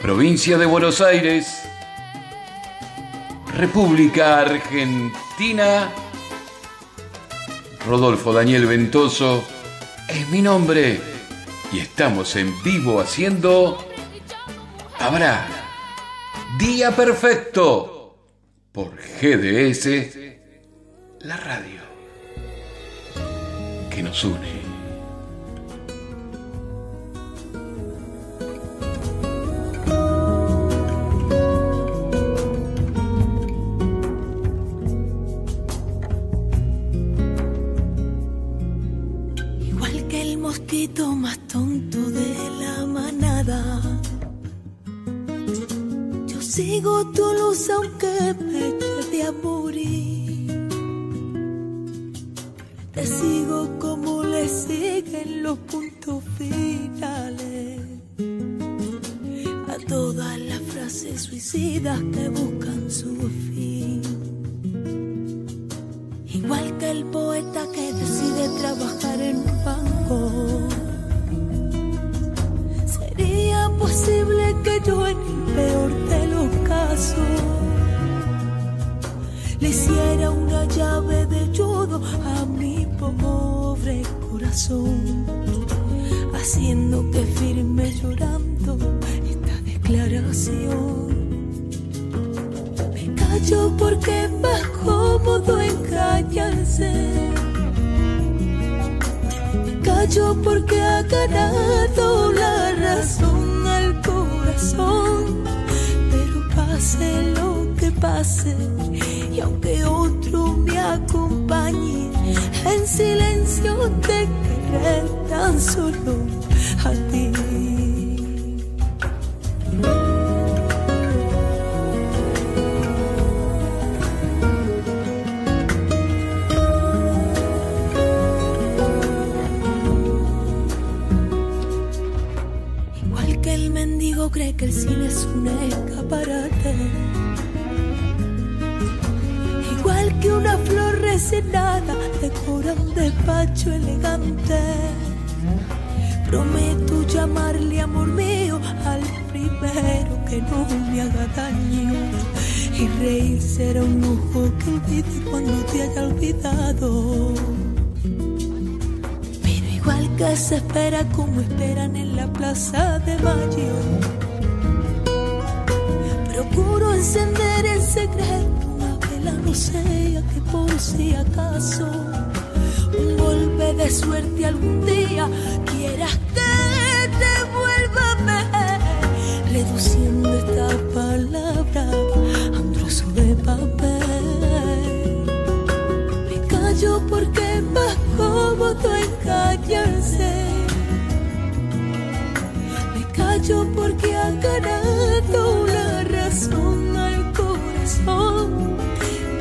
provincia de Buenos Aires, República Argentina. Rodolfo Daniel Ventoso es mi nombre y estamos en vivo haciendo Habrá Día Perfecto por GDS, la radio que nos une. Igual que el mosquito más tonto de la manada. Yo sigo tu luz aunque Sigo como le siguen los puntos finales. A todas las frases suicidas que buscan su fin. Igual que el poeta que decide trabajar en un banco. Sería posible que yo en el peor de los casos le hiciera una llave de mi pobre corazón, haciendo que firme llorando esta declaración. Me callo porque es más cómodo engañarse. Me callo porque ha ganado la razón al corazón. Pero pase lo que pase, y aunque otro me acompañe, en silencio te querré tan solo despacho elegante. Prometo llamarle amor mío al primero que no me haga daño. Y reír será un lujo que olvide cuando te haya olvidado. Pero igual que se espera como esperan en la plaza de mayo. Procuro encender en secreto una vela, no sea que por si acaso golpe de suerte algún día quieras que te vuelva a ver, reduciendo esta palabra a un trozo de papel. Me callo porque es más cómodo engañarse. Me callo porque ha ganado la razón al corazón.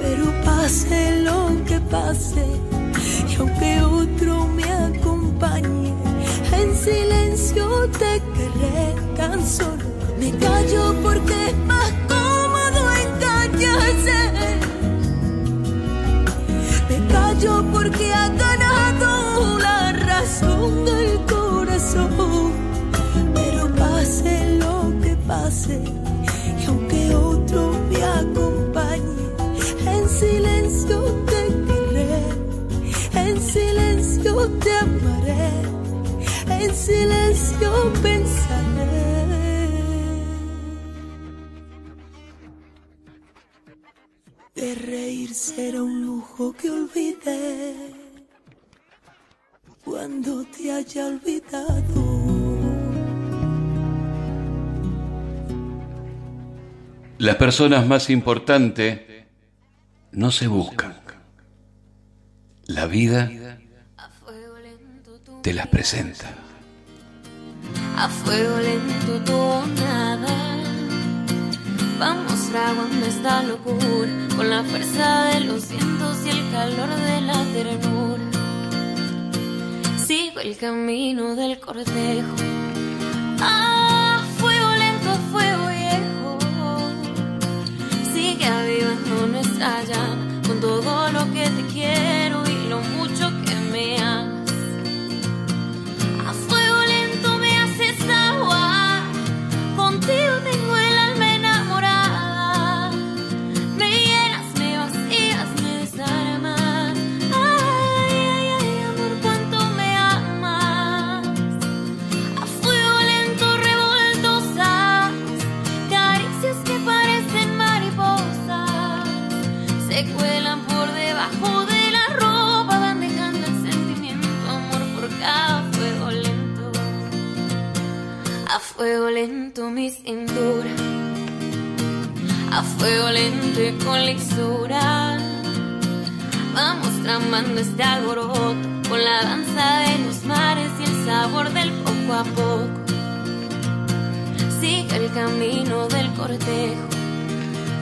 Pero pase lo que pase, te querré tan solo. Me callo porque es más cómodo engañarse. Me callo porque ha ganado la razón del corazón. Pero pase lo que pase, y aunque otro me acompañe, en silencio te querré, en silencio te amaré, en silencio pensaré. De reír será un lujo que olvidé cuando te haya olvidado. Las personas más importantes no se buscan. La vida te las presenta. A fuego lento todo nada. Vamos fraguando esta locura con la fuerza de los vientos y el calor de la ternura. Sigo el camino del cortejo. A fuego lento, a fuego viejo. Sigue avivando nuestra llama con todo lo que te quiero. Fuego lento mi cintura, a fuego lento y con lisura. Vamos tramando este alboroto con la danza de los mares y el sabor del poco a poco. Sigue el camino del cortejo.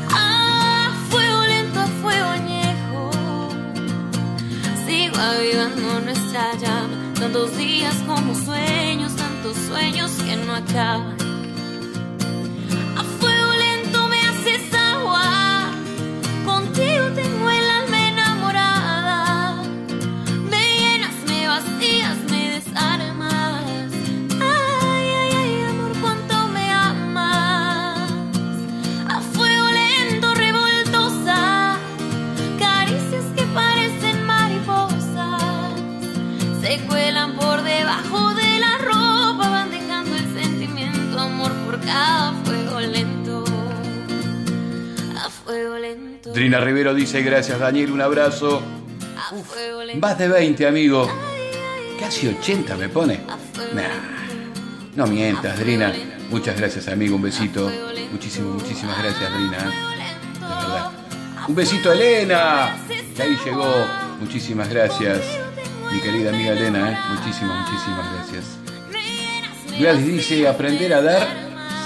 A fuego lento, a fuego añejo. Sigo avivando nuestra llama. Tantos días como sueños, tantos sueños que no acaban. Drina Rivero dice gracias Daniel, un abrazo. Más de 20, amigo. Casi 80 me pone. Nah, no mientas, Drina. Muchas gracias, amigo. Un besito. Muchísimas, muchísimas gracias, Drina. Un besito a Elena. Que ahí llegó. Muchísimas gracias. Mi querida amiga Elena, ¿eh? muchísimas, muchísimas gracias. Gladys dice, aprender a dar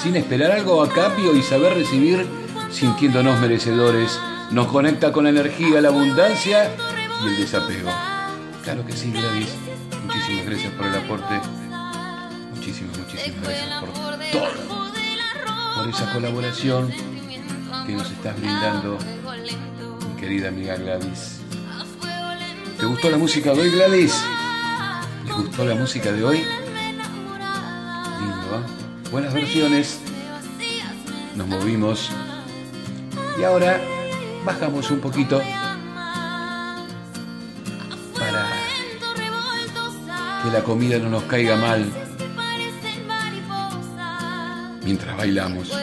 sin esperar algo a cambio y saber recibir sintiéndonos merecedores nos conecta con la energía, la abundancia y el desapego. Claro que sí, Gladys. Muchísimas gracias por el aporte. Muchísimas, muchísimas gracias por todo. Por esa colaboración que nos estás brindando, mi querida amiga Gladys. ¿Te gustó la música de hoy, Gladys? ¿Les gustó la música de hoy? Lindo, ¿eh? Buenas versiones. Nos movimos. Y ahora bajamos un poquito para que la comida no nos caiga mal mientras bailamos.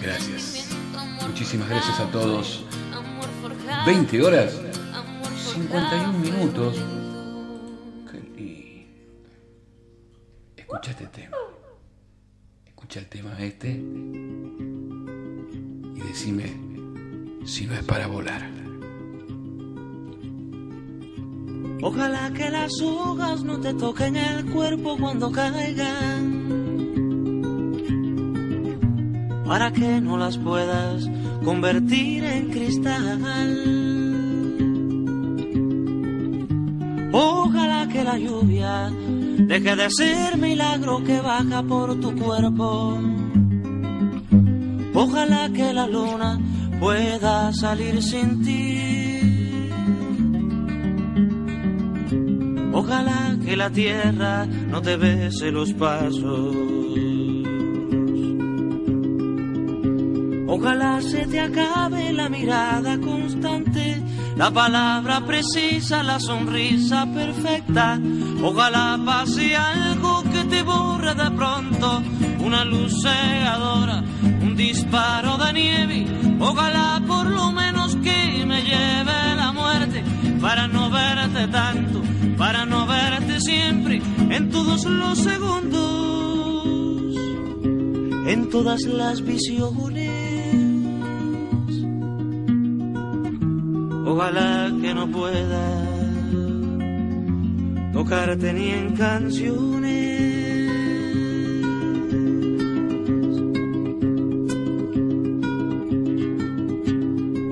Gracias. Muchísimas gracias a todos. 20 horas, 51 minutos. Escucha este tema. Escucha el tema este si no es para volar. Ojalá que las hojas no te toquen el cuerpo cuando caigan. Para que no las puedas convertir en cristal. Ojalá que la lluvia deje de ser milagro que baja por tu cuerpo. Ojalá que la luna pueda salir sin ti. Ojalá que la tierra no te bese los pasos. Ojalá se te acabe la mirada constante, la palabra precisa, la sonrisa perfecta. Ojalá pase algo que te borre de pronto, una luz cegadora, un disparo de nieve. Ojalá por lo menos que me lleve la muerte para no verte tanto, para no verte siempre en todos los segundos, en todas las visiones. Ojalá que no pueda tocarte ni en canciones.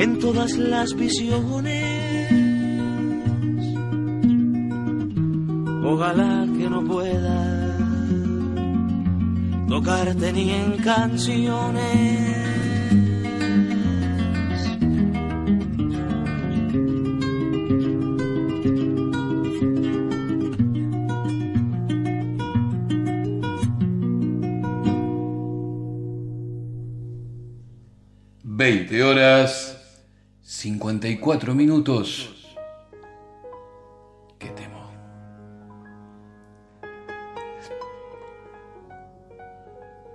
en todas las visiones. Ojalá que no pueda tocarte ni en canciones. Veinte horas 54 minutos. ¿Qué temo?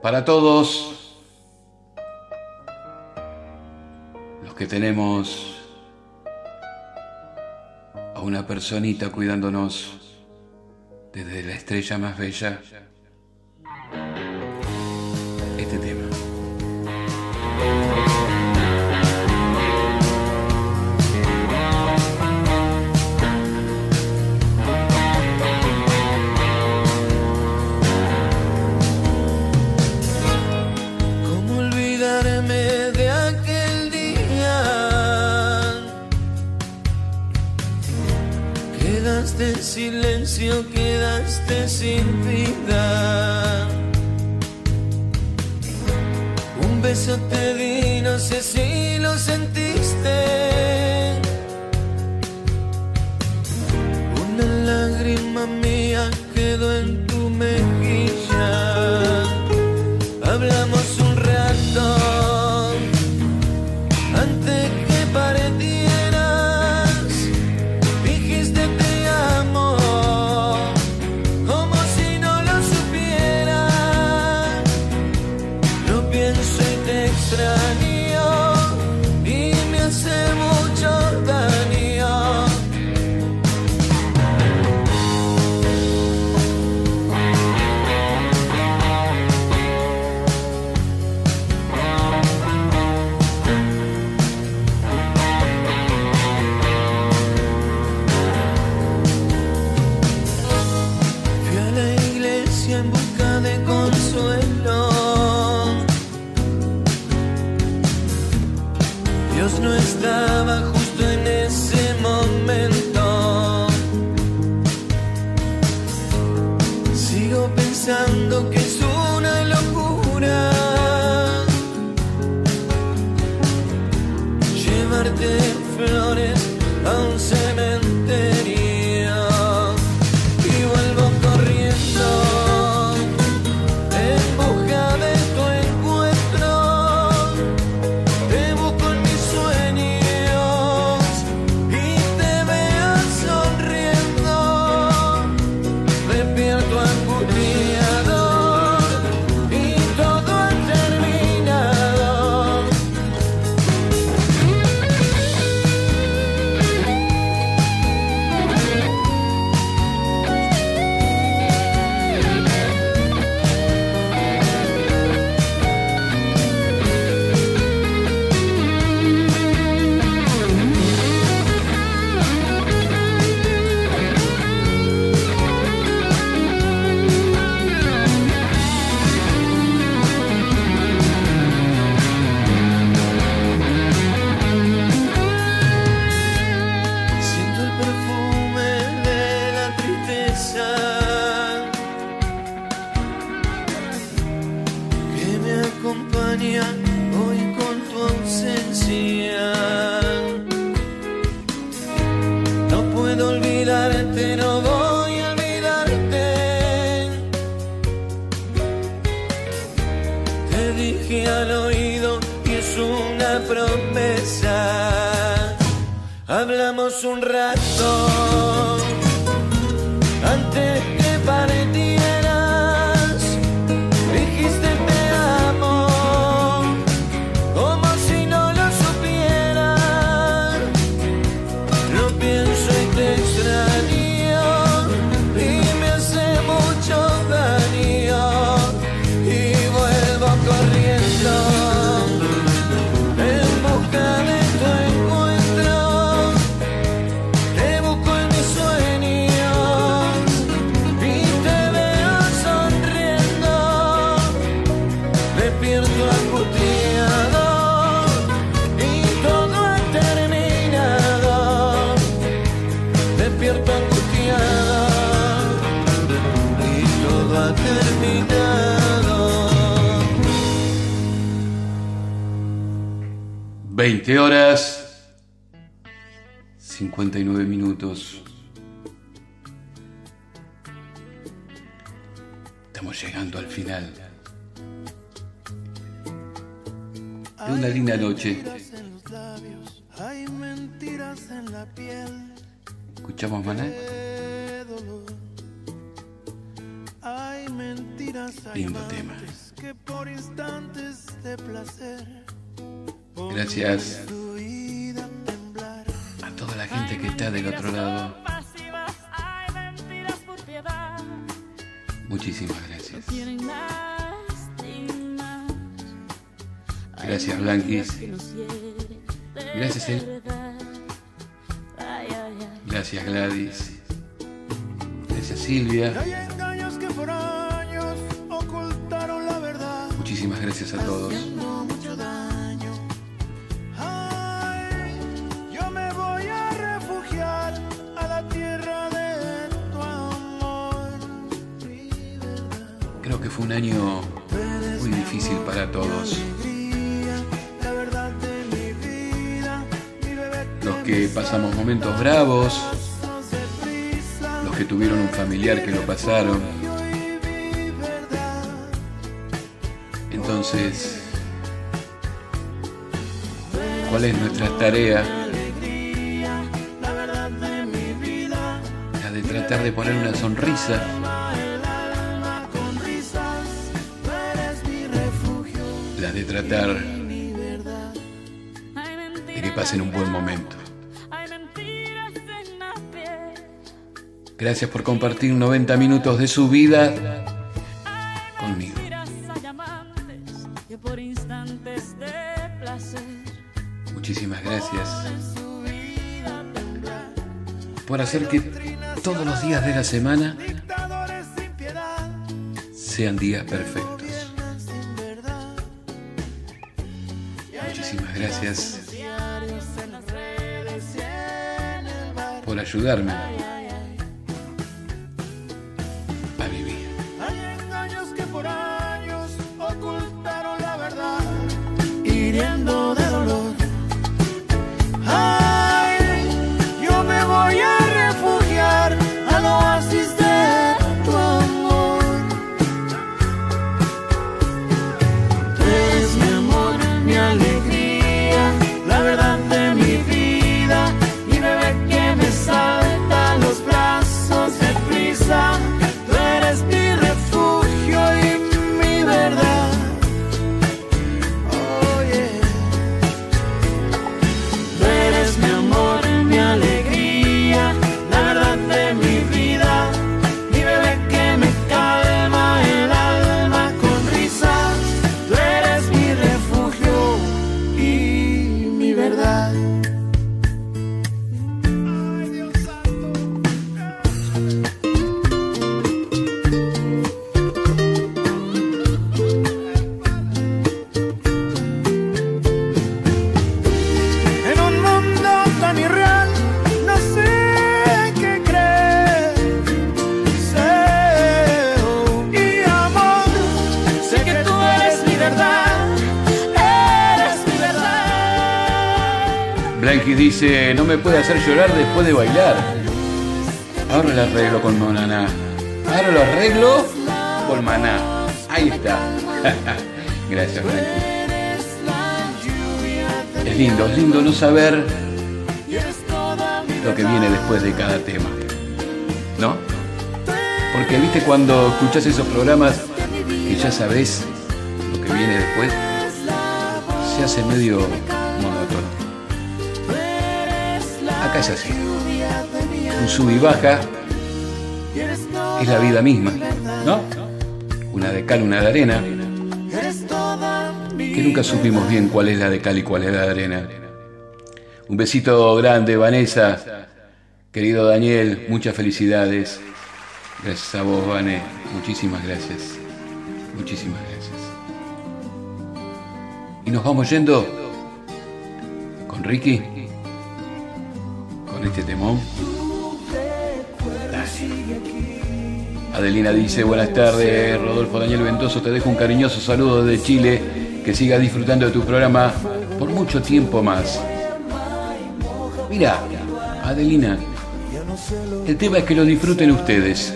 Para todos los que tenemos a una personita cuidándonos desde la estrella más bella, quedaste sin vida. Un beso te di, no sé si que pasamos momentos bravos, los que tuvieron un familiar que lo pasaron. Entonces, ¿cuál es nuestra tarea? La de tratar de poner una sonrisa La de tratar de que pasen un buen momento. Gracias por compartir 90 minutos de su vida conmigo. Muchísimas gracias por hacer que todos los días de la semana sean días perfectos. Muchísimas gracias por ayudarme. lo que viene después, se hace medio monótono. Acá es así. Un sub y baja es la vida misma, ¿no? Una de cal, una de arena. Que nunca supimos bien cuál es la de cal y cuál es la de arena. Un besito grande, Vanessa. Querido Daniel, muchas felicidades. Gracias a vos, Vane. Muchísimas gracias. Muchísimas gracias. Y nos vamos yendo con Ricky, con este temón. Adelina dice, buenas tardes, Rodolfo Daniel Ventoso, te dejo un cariñoso saludo de Chile, que sigas disfrutando de tu programa por mucho tiempo más. Mira, Adelina, el tema es que lo disfruten ustedes.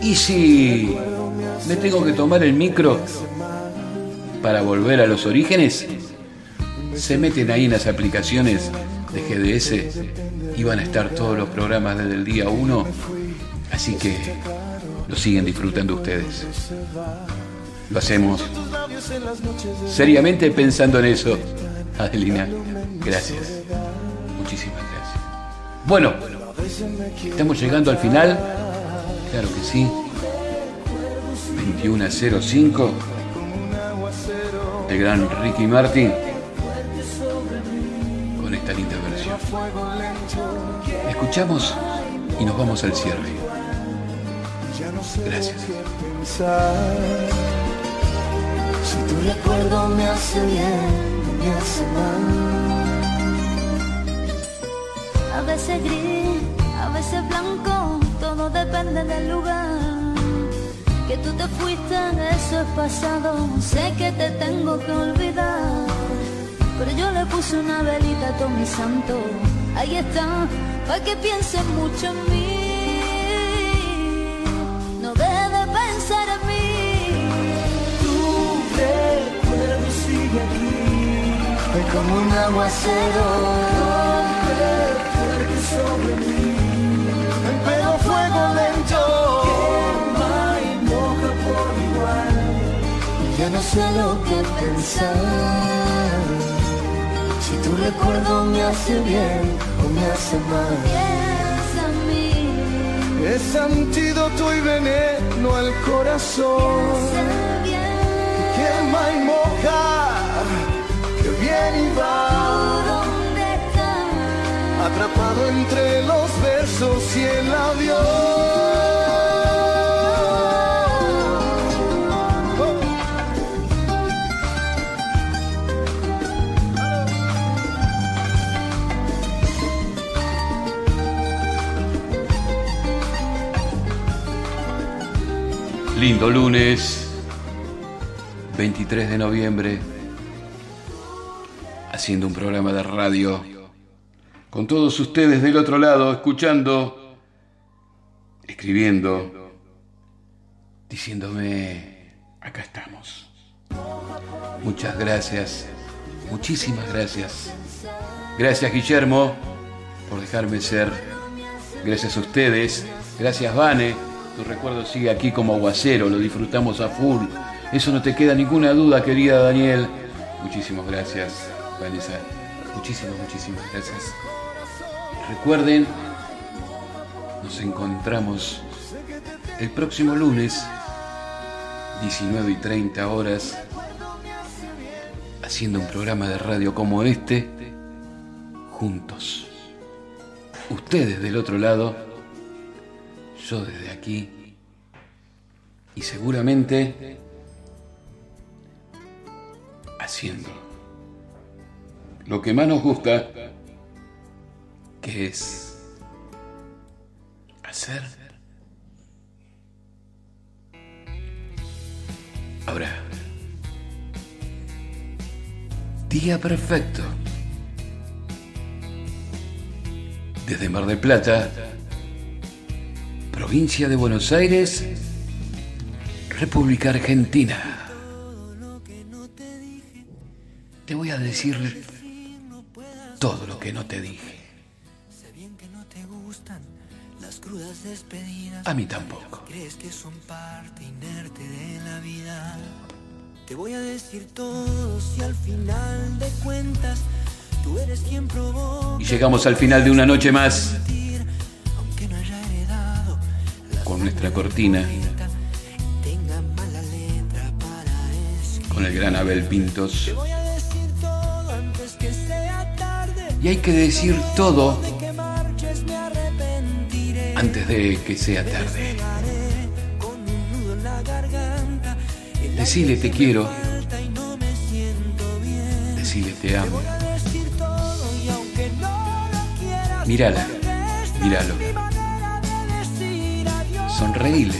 Y si me tengo que tomar el micro para volver a los orígenes, se meten ahí en las aplicaciones de GDS y van a estar todos los programas desde el día 1, así que lo siguen disfrutando ustedes. Lo hacemos seriamente pensando en eso. Adelina, gracias. Muchísimas gracias. Bueno, estamos llegando al final. Claro que sí. 21.05. El gran Ricky Martin. Con esta linda versión. Escuchamos y nos vamos al cierre. Gracias. Si tu recuerdo me hace bien, me hace mal. A veces gris, a veces blanco, todo depende del lugar. Que tú te fuiste, eso es pasado. Sé que te tengo que olvidar. Pero yo le puse una velita a todo mi santo. Ahí está, para que pienses mucho en mí. No dejes de pensar en mí. Tu recuerdo sigue aquí, fue como un aguacero. Fuerte sobre mí, el pelo fuego lento. Y ya no sé lo que pensar. Si tu recuerdo me hace bien o me hace mal. Piensa en mí. Es antídoto y veneno al corazón. Sé bien. Quema y moja, que viene y va. ¿Dónde estás? Atrapado entre los versos y el avión. Lunes, 23 de noviembre, haciendo un programa de radio con todos ustedes del otro lado, escuchando, escribiendo, diciéndome, acá estamos. Muchas gracias, muchísimas gracias. Gracias Guillermo por dejarme ser. Gracias a ustedes. Gracias Vane. Tu recuerdo sigue aquí como aguacero, lo disfrutamos a full. Eso no te queda ninguna duda, querida Daniel. Muchísimas gracias, Vanessa. Muchísimas, muchísimas gracias. Recuerden, nos encontramos el próximo lunes, 19 y 30 horas, haciendo un programa de radio como este, juntos. Ustedes del otro lado, yo desde aquí, y seguramente haciendo lo que más nos gusta, que es hacer. Ahora, día perfecto. Desde Mar del Plata, provincia de Buenos Aires, República Argentina. Te voy a decir todo lo que no te dije. A mí tampoco. Crees que son parte inerte de la vida. Te voy a decir todo si al final de cuentas tú eres quien probó. Y llegamos al final de una noche más con nuestra cortina, con el gran Abel Pintos. Y hay que decir todo antes de que sea tarde. Decile te quiero, decile te amo. Voy a Sonreíle.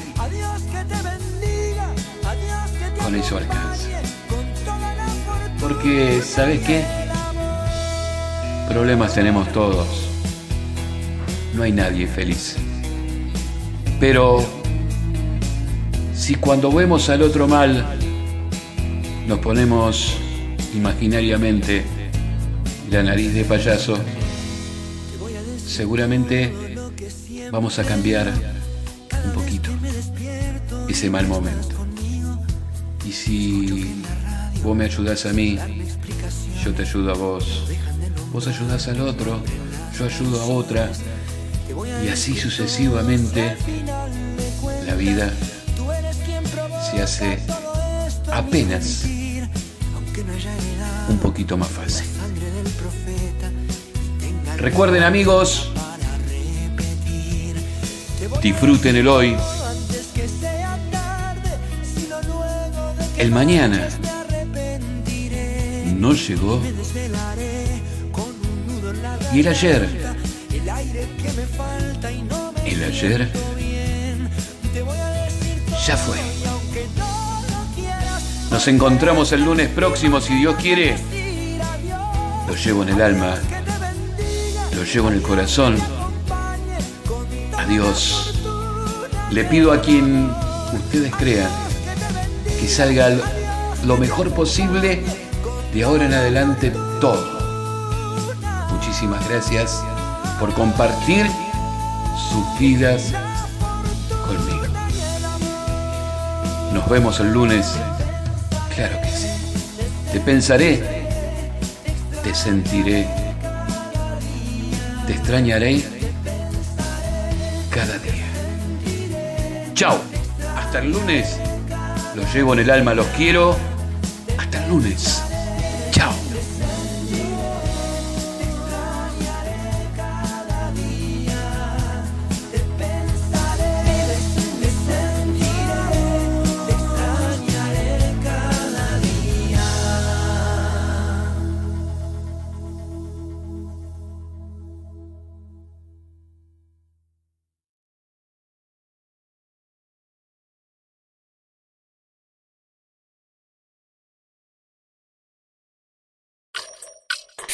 Con eso alcanza. Porque, ¿sabes qué? Problemas tenemos todos. No hay nadie feliz. Pero si cuando vemos al otro mal nos ponemos imaginariamente la nariz de payaso, seguramente vamos a cambiar un poquito ese mal momento. Y si vos me ayudás a mí, yo te ayudo a vos. Vos ayudás al otro, yo ayudo a otra. Y así sucesivamente la vida se hace apenas un poquito más fácil. Recuerden amigos, disfruten el hoy. El mañana no llegó. Y el ayer, el ayer ya fue. Nos encontramos el lunes próximo, si Dios quiere. Lo llevo en el alma, lo llevo en el corazón. Adiós. Le pido a quien ustedes crean que salga lo mejor posible de ahora en adelante todo. Muchísimas gracias por compartir sus vidas conmigo. Nos vemos el lunes. Claro que sí. Te pensaré, te sentiré, te extrañaré Chao. Hasta el lunes. Los llevo en el alma, los quiero. Hasta el lunes.